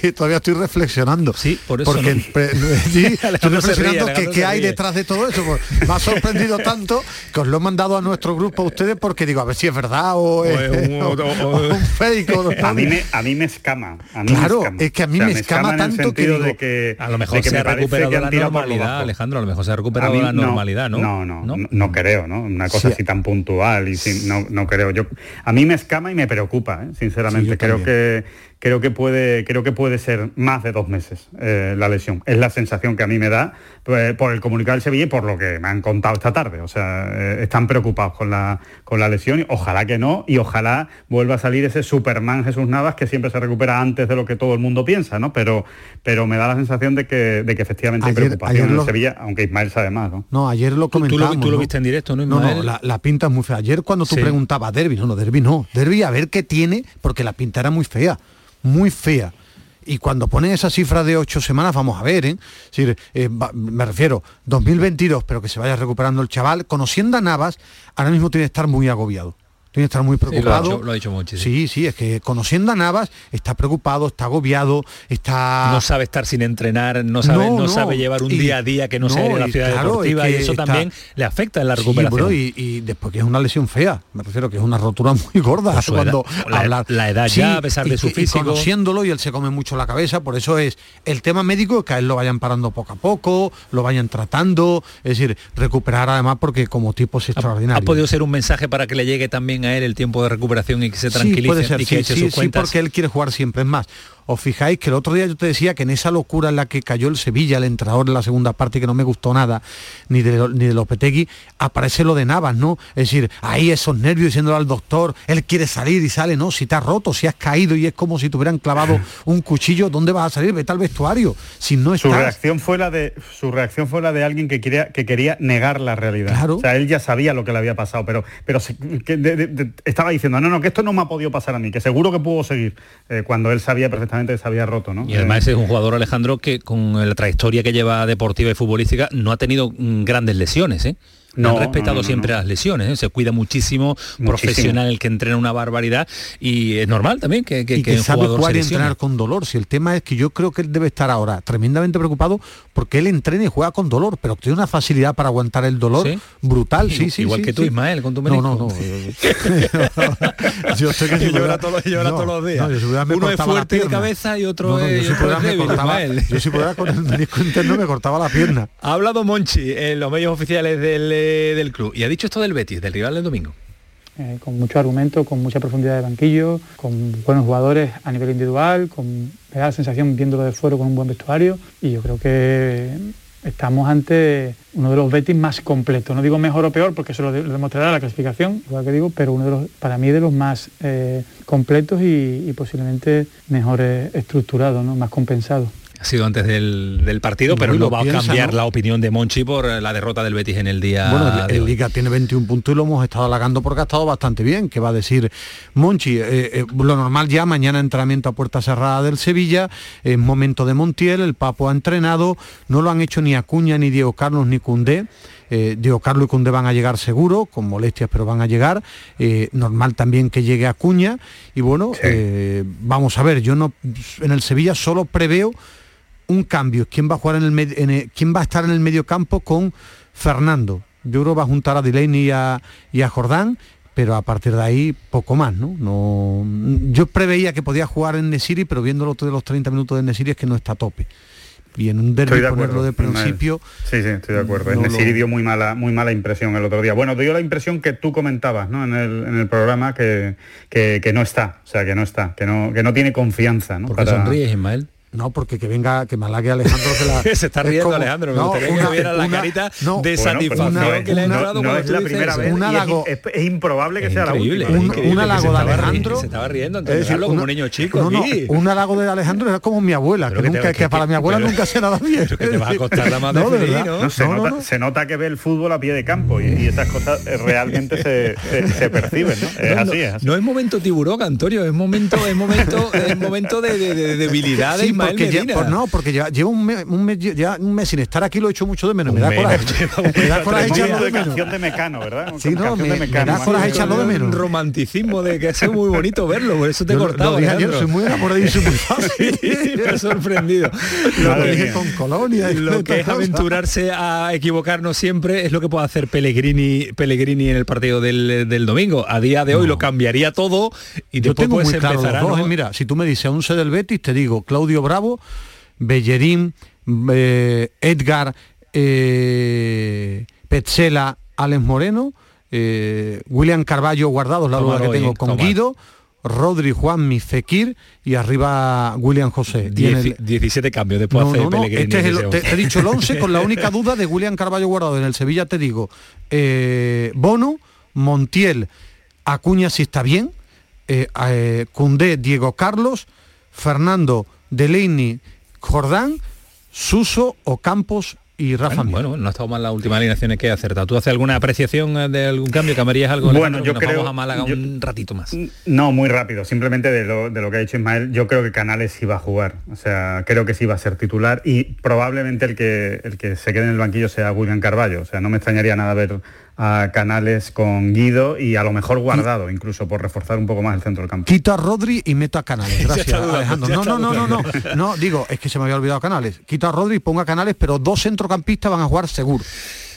que, todavía estoy reflexionando. Sí, por eso. Porque no. pre- [LAUGHS] sí, [LAUGHS] estoy ríe, reflexionando que qué hay detrás de todo eso. Pues, me ha sorprendido tanto que os lo he mandado a nuestro grupo a ustedes porque digo, a ver si es verdad o, es, un- [LAUGHS] o- o un fake. o a mí me a mí me escama a mí Claro, me escama. es que a mí me escama tanto que sentido digo, de que A lo mejor de que se me ha recuperado la normalidad. Alejandro, a lo mejor se ha recuperado mí la no, normalidad, ¿no? No, no, no, no creo, ¿no? Una cosa así tan puntual y sin- no, no creo. Yo a mí me escama y me preocupa, ¿eh? sinceramente. Sí, creo que creo que puede creo que puede ser más de dos meses eh, la lesión. Es la sensación que a mí me da pues, por el comunicado del Sevilla y por lo que me han contado esta tarde. O sea, eh, están preocupados con la con la lesión. y Ojalá que no y ojalá vuelva a salir ese Superman Jesús Navas que siempre se recupera antes de lo que todo el mundo piensa, ¿no? Pero pero me da la sensación de que de que efectivamente hay preocupación en el lo- Sevilla, aunque Ismael sabe más, ¿no? No, ayer lo Tú- tú lo- comentamos. tú lo ¿no? viste en directo, ¿no, No, no, la pinta es muy fea. Ayer cuando tú Sí. preguntabas derby, no, no, derby no. Derby a ver qué tiene, porque la pinta era muy fea, muy fea. Y cuando ponen esa cifra de ocho semanas, vamos a ver, ¿eh? Decir, eh, me refiero, 2022, pero que se vaya recuperando el chaval. Conociendo a Navas, ahora mismo tiene que estar muy agobiado. Tiene que estar muy Sí, lo ha preocupado. dicho- lo ha dicho Monchi, sí. Sí, sí, es que conociendo a Navas, está preocupado, está agobiado, está... no sabe estar sin entrenar, no sabe, no, No, no. sabe llevar un Y- día a día que no, sea no, ir a la ciudad claro, deportiva es y eso está- también le afecta en la Sí, recuperación. bueno, y, y después que es una lesión fea, me refiero que es una rotura [LAUGHS] muy gorda cuando edad, la- hablar. la edad ya, a pesar y de su físico. conociéndolo y él se come mucho la cabeza, por eso es el tema médico que a él lo vayan parando poco a poco, lo vayan tratando, es decir, recuperar además porque como tipo es ¿Ha extraordinario. podido ser un mensaje para que le llegue también a él el tiempo de recuperación y que se tranquilice Sí, puede ser, y que sí, eche sí, sus cuentas? porque él quiere jugar siempre. Es más, os fijáis que el otro día yo te decía que en esa locura en la que cayó el Sevilla, el entrenador en la segunda parte, que no me gustó nada, ni de, ni de Lopetegui, aparece lo de Navas, ¿no? Es decir, ahí esos nervios diciéndole al doctor, él quiere salir y sale, no, si te has roto, si has caído y es como si te hubieran clavado [LAUGHS] un cuchillo, ¿dónde vas a salir? Vete al vestuario. Si no Su estás... reacción fue la de su reacción fue la de alguien que quería que quería negar la realidad. O sea, él ya sabía lo que le había pasado, pero pero se- que de- de- estaba diciendo no no que esto no me ha podido pasar a mí, que seguro que pudo seguir eh, cuando él sabía perfectamente se había roto, ¿no? Y además Eh, es un jugador, Alejandro, que con la trayectoria que lleva deportiva y futbolística no ha tenido mm, grandes lesiones, ¿eh? No, No, ha respetado no, no, siempre las lesiones, ¿eh? se cuida muchísimo, profesional el que entrena una barbaridad y es normal también que, que, y que que un sabe jugador jugar y entrenar con dolor. Si el tema es que yo creo que él debe estar ahora tremendamente preocupado porque él entrena y juega con dolor, pero tiene una facilidad para aguantar el dolor ¿Sí? brutal. Sí, sí, Igual sí, que tú. Ismael, con tu No, no, no. [LAUGHS] yo estoy que si llora todos los- llora no, todos los días. yo si Uno es fuerte de cabeza y otro No, no, yo es- si es débil, cortaba-. Yo si pudiera con el menisco interno me cortaba la pierna. [LAUGHS] Ha hablado Monchi en los medios oficiales del, del club y ha dicho esto del Betis, del rival del domingo. eh, con mucho argumento, con mucha profundidad de banquillo, con buenos jugadores a nivel individual, con, me da la sensación viéndolo de fuera con un buen vestuario y yo creo que estamos ante uno de los Betis más completos. No digo mejor o peor porque eso lo, de- lo demostrará la clasificación, igual que digo, pero uno de los, para mí de los más eh, completos y, posiblemente mejor estructurados, ¿no? más compensados. Ha sido antes del, del partido, pero no va a cambiar ¿no? la opinión de Monchi por eh, la derrota del Betis en el día Bueno, el, el. Liga tiene 21 puntos y lo hemos estado halagando porque ha estado bastante bien, que va a decir Monchi. eh, eh, lo normal ya, mañana entrenamiento a puerta cerrada del Sevilla, es momento de Montiel, el Papo ha entrenado, no lo han hecho ni Acuña, ni Diego Carlos, ni Cundé. Eh, Carlos y Cundé van a llegar seguro, con molestias, pero van a llegar. Eh, normal también que llegue Acuña. Y bueno, eh, vamos a ver, yo no en el Sevilla solo preveo un cambio. ¿Quién va a jugar en el, med- en el- quién va a estar en el medio campo con Fernando. Yo creo va a juntar a Delaney y a, y a Jordán, pero a partir de ahí poco más, ¿no? no yo preveía que podía jugar en Nesiri, pero viéndolo de los 30 minutos de Nesiri es que no está a tope y en un derby de ponerlo de principio. Sí, sí, estoy de acuerdo. no lo- dio muy mala, muy mala impresión el otro día. Bueno, dio la impresión que tú comentabas ¿no? en, el, en el programa que, que, que no está, o sea, que no está, que no, que no tiene confianza. ¿no? ¿Por qué Para- sonríes, Ismael? No, porque que venga, que me halague Alejandro se la- [LAUGHS] Se está es riendo como- Alejandro, me no, gustaría una- que viera la una- carita no, de bueno, satisfacción no es- que le ha no- entrado no cuando es tú la primera vez es- halago- es, es improbable que sea la última. Un- un halago de Alejandro. Se estaba riendo, Es decir, Antonio, como un niño chico no, no, un halago de Alejandro era como mi abuela, que, que te- nunca, que- que para mi abuela pero- nunca se nada bien. [LAUGHS] pero que te va a costar la [LAUGHS] madre No, de feliz, verdad. ¿no? No, se, No, no, nota, no. se nota que ve el fútbol a pie de campo y, esas cosas eh, realmente se, perciben, ¿no? Es No, así, no, es es momento tiburón, Antonio, es momento, es momento, es momento de, de- Ismael porque ya- pues no, porque ya llevo un mes, un mes- ya un mes sin estar aquí lo he hecho mucho de menos. Me da coraje. [LAUGHS] Me da mes. coraje Tenemos echarlo de de menos. canción de Mecano, ¿verdad? Sí, no, Canción me- de me Mecano. da coraje echarlo de menos. Un romanticismo de que es muy bonito verlo, por eso te he cortado. lo dije ayer, soy muy [LAUGHS] ha sorprendido. Lo Madre dije con colonia. y Lo que es aventurarse a equivocarnos siempre es lo que puede hacer Pellegrini, Pellegrini en el partido del, del domingo. A día de hoy lo cambiaría todo y Yo después tengo pues muy claro los empezará, dos, ¿no? ¿eh? Mira, si tú me dices 11 del Betis, te digo Claudio Bravo, Bellerín, eh, Edgar, eh, Petzela, Alex Moreno, eh, William Carballo guardados, la duda que tengo con. Guido, Rodri, Juanmi, Fekir y arriba William José. Y en Dieci- el- 17 cambios después no, hace no, no, Pellegrini. este es el- te, te he dicho el 11 con la única duda de William Carballo guardado. En el Sevilla te digo, eh, Bono, Montiel, Acuña si está bien, eh, Cundé, Diego Carlos, Fernando, Delaney, Jordán, Suso, Ocampos y Rafa Bueno, bueno, no ha estado mal las últimas alineaciones que he acertado. ¿Tú haces alguna apreciación eh, de algún cambio? ¿Cambiarías algo? Bueno, Alejandro, yo que nos creo- Vamos a Málaga yo- un ratito más. No, muy rápido. Simplemente de lo, de lo que ha dicho Ismael, yo creo que Canales iba a jugar. O sea, creo que sí va a ser titular y probablemente el que, el que se quede en el banquillo sea William Carballo. O sea, no me extrañaría nada ver a Canales con Guido y a lo mejor guardado, incluso por reforzar un poco más el centro del campo. Quito a Rodri y meto a Canales. [LAUGHS] Gracias, dudando, Alejandro. No, no, no, no, no. No, digo, es que se me había olvidado Canales. Quito a Rodri y pongo a Canales, pero dos centrocampistas van a jugar seguro.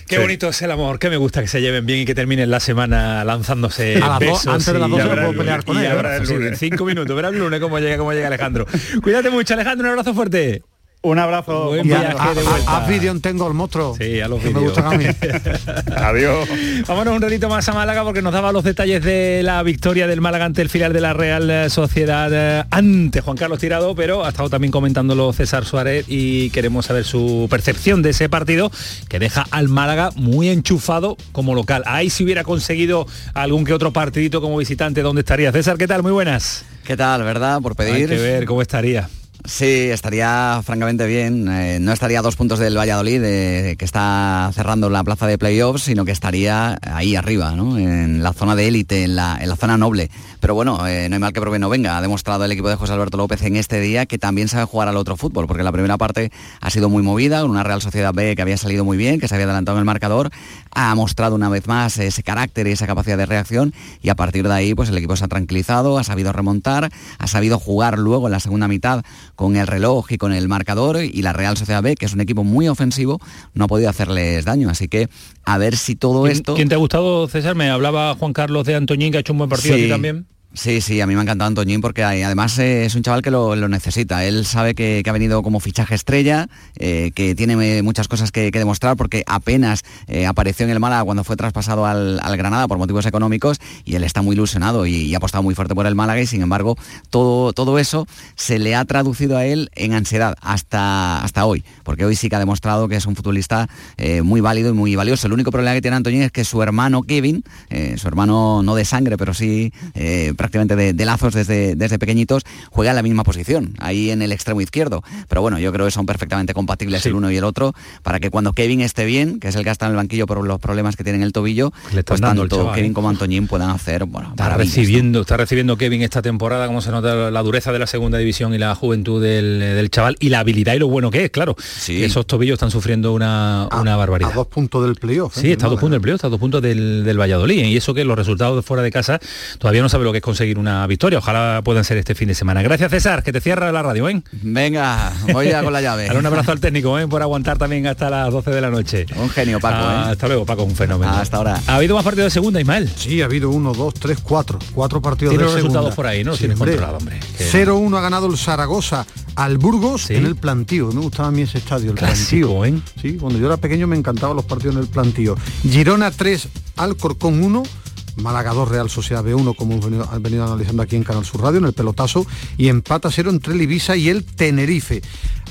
Qué bonito es el amor, que me gusta que se lleven bien y que terminen la semana lanzándose A las dos- besos. antes de las y- dos y no puedo pelear con ¿eh? en cinco minutos, verá el lunes cómo llega, cómo llega Alejandro. Cuídate mucho, Alejandro, un abrazo fuerte. Un abrazo. Buen Y a- viaje a- de vuelta. Tengo el monstruo. Sí, a los que me gustan a mí. [LAUGHS] Adiós. Vámonos un ratito más a Málaga porque nos daba los detalles de la victoria del Málaga ante el filial de la Real Sociedad eh, ante Juan Carlos Tirado, pero ha estado también comentándolo César Suárez y queremos saber su percepción de ese partido que deja al Málaga muy enchufado como local. Ahí si hubiera conseguido algún que otro partidito como visitante, ¿dónde estaría? César, ¿qué tal? Muy buenas. ¿Qué tal, verdad? Por pedir. Hay que ver cómo estaría. Sí, estaría francamente bien. Eh, no estaría a dos puntos del Valladolid, eh, que está cerrando la plaza de playoffs, sino que estaría ahí arriba, ¿no? en la zona de élite, en la, en la zona noble. Pero bueno, eh, no hay mal que pruebe no venga. Ha demostrado el equipo de José Alberto López en este día que también sabe jugar al otro fútbol, porque la primera parte ha sido muy movida, con una Real Sociedad B que había salido muy bien, que se había adelantado en el marcador, ha mostrado una vez más ese carácter y esa capacidad de reacción y a partir de ahí pues el equipo se ha tranquilizado, ha sabido remontar, ha sabido jugar luego en la segunda mitad con el reloj y con el marcador y la Real Sociedad B, que es un equipo muy ofensivo, no ha podido hacerles daño. Así que a ver si todo ¿Quién, esto... quién te ha gustado, César? Me hablaba Juan Carlos de Antoñín, que ha hecho un buen partido Sí. aquí también. Sí, sí, a mí me ha encantado Antoñín porque además eh, es un chaval que lo, necesita. Él sabe que, ha venido como fichaje estrella, eh, que tiene eh, muchas cosas que, demostrar porque apenas apareció en el Málaga cuando fue traspasado al, Granada por motivos económicos y él está muy ilusionado y, ha apostado muy fuerte por el Málaga y sin embargo todo, todo eso se le ha traducido a él en ansiedad hasta, hasta hoy, porque hoy sí que ha demostrado que es un futbolista muy válido y muy valioso. El único problema que tiene Antoñín es que su hermano Kevin, su hermano no de sangre, pero sí prácticamente de, de lazos desde, desde pequeñitos, juega en la misma posición, ahí en el extremo izquierdo. Pero bueno, yo creo que son perfectamente compatibles el uno y el otro, para que cuando Kevin esté bien, que es el que está en el banquillo por los problemas que tiene en el tobillo, Le pues tanto chaval, Kevin ¿eh? como Antoñín puedan hacer, bueno, Está recibiendo, está recibiendo Kevin esta temporada, como se nota la dureza de la segunda división y la juventud del, del chaval y la habilidad y lo bueno que es, claro. Que Esos tobillos están sufriendo una, una barbaridad. A dos puntos del playoff. ¿eh? Sí, está a dos puntos del playoff, está a dos puntos del, del Valladolid. Y eso que los resultados de fuera de casa todavía no sabe lo que es conseguir una victoria. Ojalá puedan ser este fin de semana. Gracias César, que te cierra la radio, ¿eh? Venga, voy ya con la llave. Dale un abrazo al técnico, ¿eh? Por aguantar también hasta las 12 de la noche. Un genio, Paco, Ah, ¿eh? Hasta luego, Paco, un fenómeno. Hasta ahora. ¿Ha habido más partidos de segunda, Ismael? Sí, ha habido uno, dos, tres, cuatro. Cuatro partidos Tiene de los segunda. resultados por ahí, ¿no? Sí, tienes hombre. controlado, hombre. Que- 0-1 ha ganado el Zaragoza al Burgos en el plantío. Me gustaba a mí ese estadio, el Clásico, plantío. Sí, cuando yo era pequeño me encantaban los partidos en el plantío. Girona 3, Alcorcón 1. Málaga 2, Real Sociedad B1, como hemos venido, analizando aquí en Canal Sur Radio, en el pelotazo, y empata 0 entre el Ibiza y el Tenerife.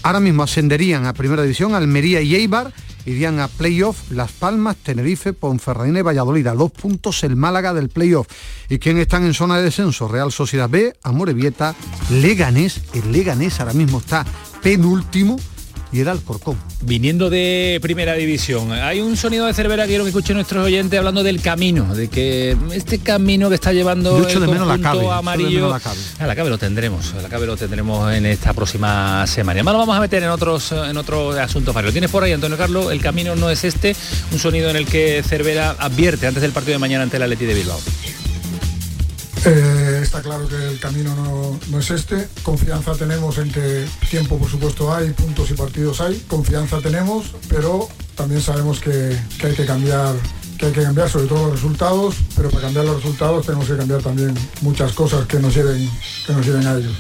Ahora mismo ascenderían a Primera División Almería y Eibar, irían a playoff Las Palmas, Tenerife, Ponferradina y Valladolid. A dos puntos el Málaga del playoff. ¿Y quién están en zona de descenso? Real Sociedad B, Amorebieta, Leganés. El Leganés ahora mismo está penúltimo y el Alcorcón. Viniendo de primera división, hay un sonido de Cervera que quiero que escuchen nuestros oyentes hablando del camino, de que este camino que está llevando Yo el de menos la Cabe, de amarillo, menos la Cabe. a la cabe lo tendremos, a la cabe lo tendremos en esta próxima semana. Además lo vamos a meter en otros en otros asuntos varios. Tienes por ahí, Antonio Carlos, el camino no es este, un sonido en el que Cervera advierte antes del partido de mañana ante el Atleti de Bilbao. Eh, está claro que el camino no, no es este. Confianza tenemos en que tiempo, por supuesto, hay, puntos y partidos hay. Confianza tenemos, pero también sabemos que, que hay que cambiar que hay que cambiar sobre todo los resultados, pero para cambiar los resultados tenemos que cambiar también muchas cosas que nos lleven, que nos lleven a ellos.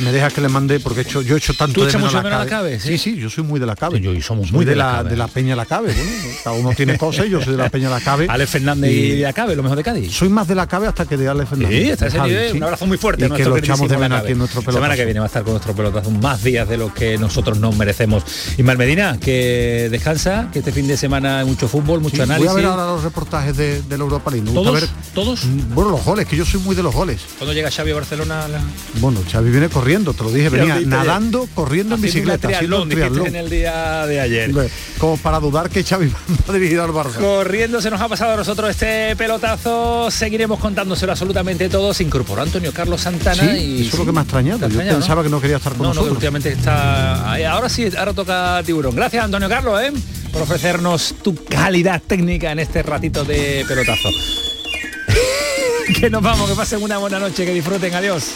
Me deja que le mande, porque he hecho, yo he hecho tanto ¿Tú de menos mucho la menos la Cabe. Sí, sí, yo soy muy de la Cabe. Yo y somos muy de, de la la, Cabe. de la Peña la Cabe. Bueno, cada uno tiene [LAUGHS] cosas y yo soy de la Peña la Cabe. Alex Fernández y la Cabe, lo mejor de Cádiz. Soy más de la Cabe hasta que de Alex Fernández. Sí, está a ese de Javi, nivel. sí. Un abrazo muy fuerte. Y que lo echamos de menos aquí en nuestro La semana pelotazo. que viene va a estar con nuestro pelotazo más días de los que nosotros nos merecemos. Ismael Medina, que descansa, que este fin de semana hay mucho fútbol, mucho Sí, análisis. Voy a ver ahora los reportajes de, de la Europa League. ¿Todos? ver- ¿Todos? Mm, Bueno, los goles, que yo soy muy de los goles. Cuando llega Xavi a Barcelona? La... Bueno, Xavi viene corriendo, te lo dije, venía nadando, corriendo en bicicleta. haciendo triatlón. en el día de ayer. Como para dudar que Xavi [LAUGHS] va a dirigir al Barça. Corriendo se nos ha pasado a nosotros este pelotazo. Seguiremos contándoselo absolutamente todo. Se incorporó Antonio Carlos Santana Sí, y eso es lo que me ha extrañado. ¿Te ha Yo extrañado, pensaba que no quería estar con no, no, nosotros. últimamente está ahí. Ahora sí, ahora toca tiburón. Gracias Antonio Carlos, ¿eh? por ofrecernos tu calidad técnica en este ratito de pelotazo. [LAUGHS] que nos vamos, que pasen una buena noche, que disfruten, adiós.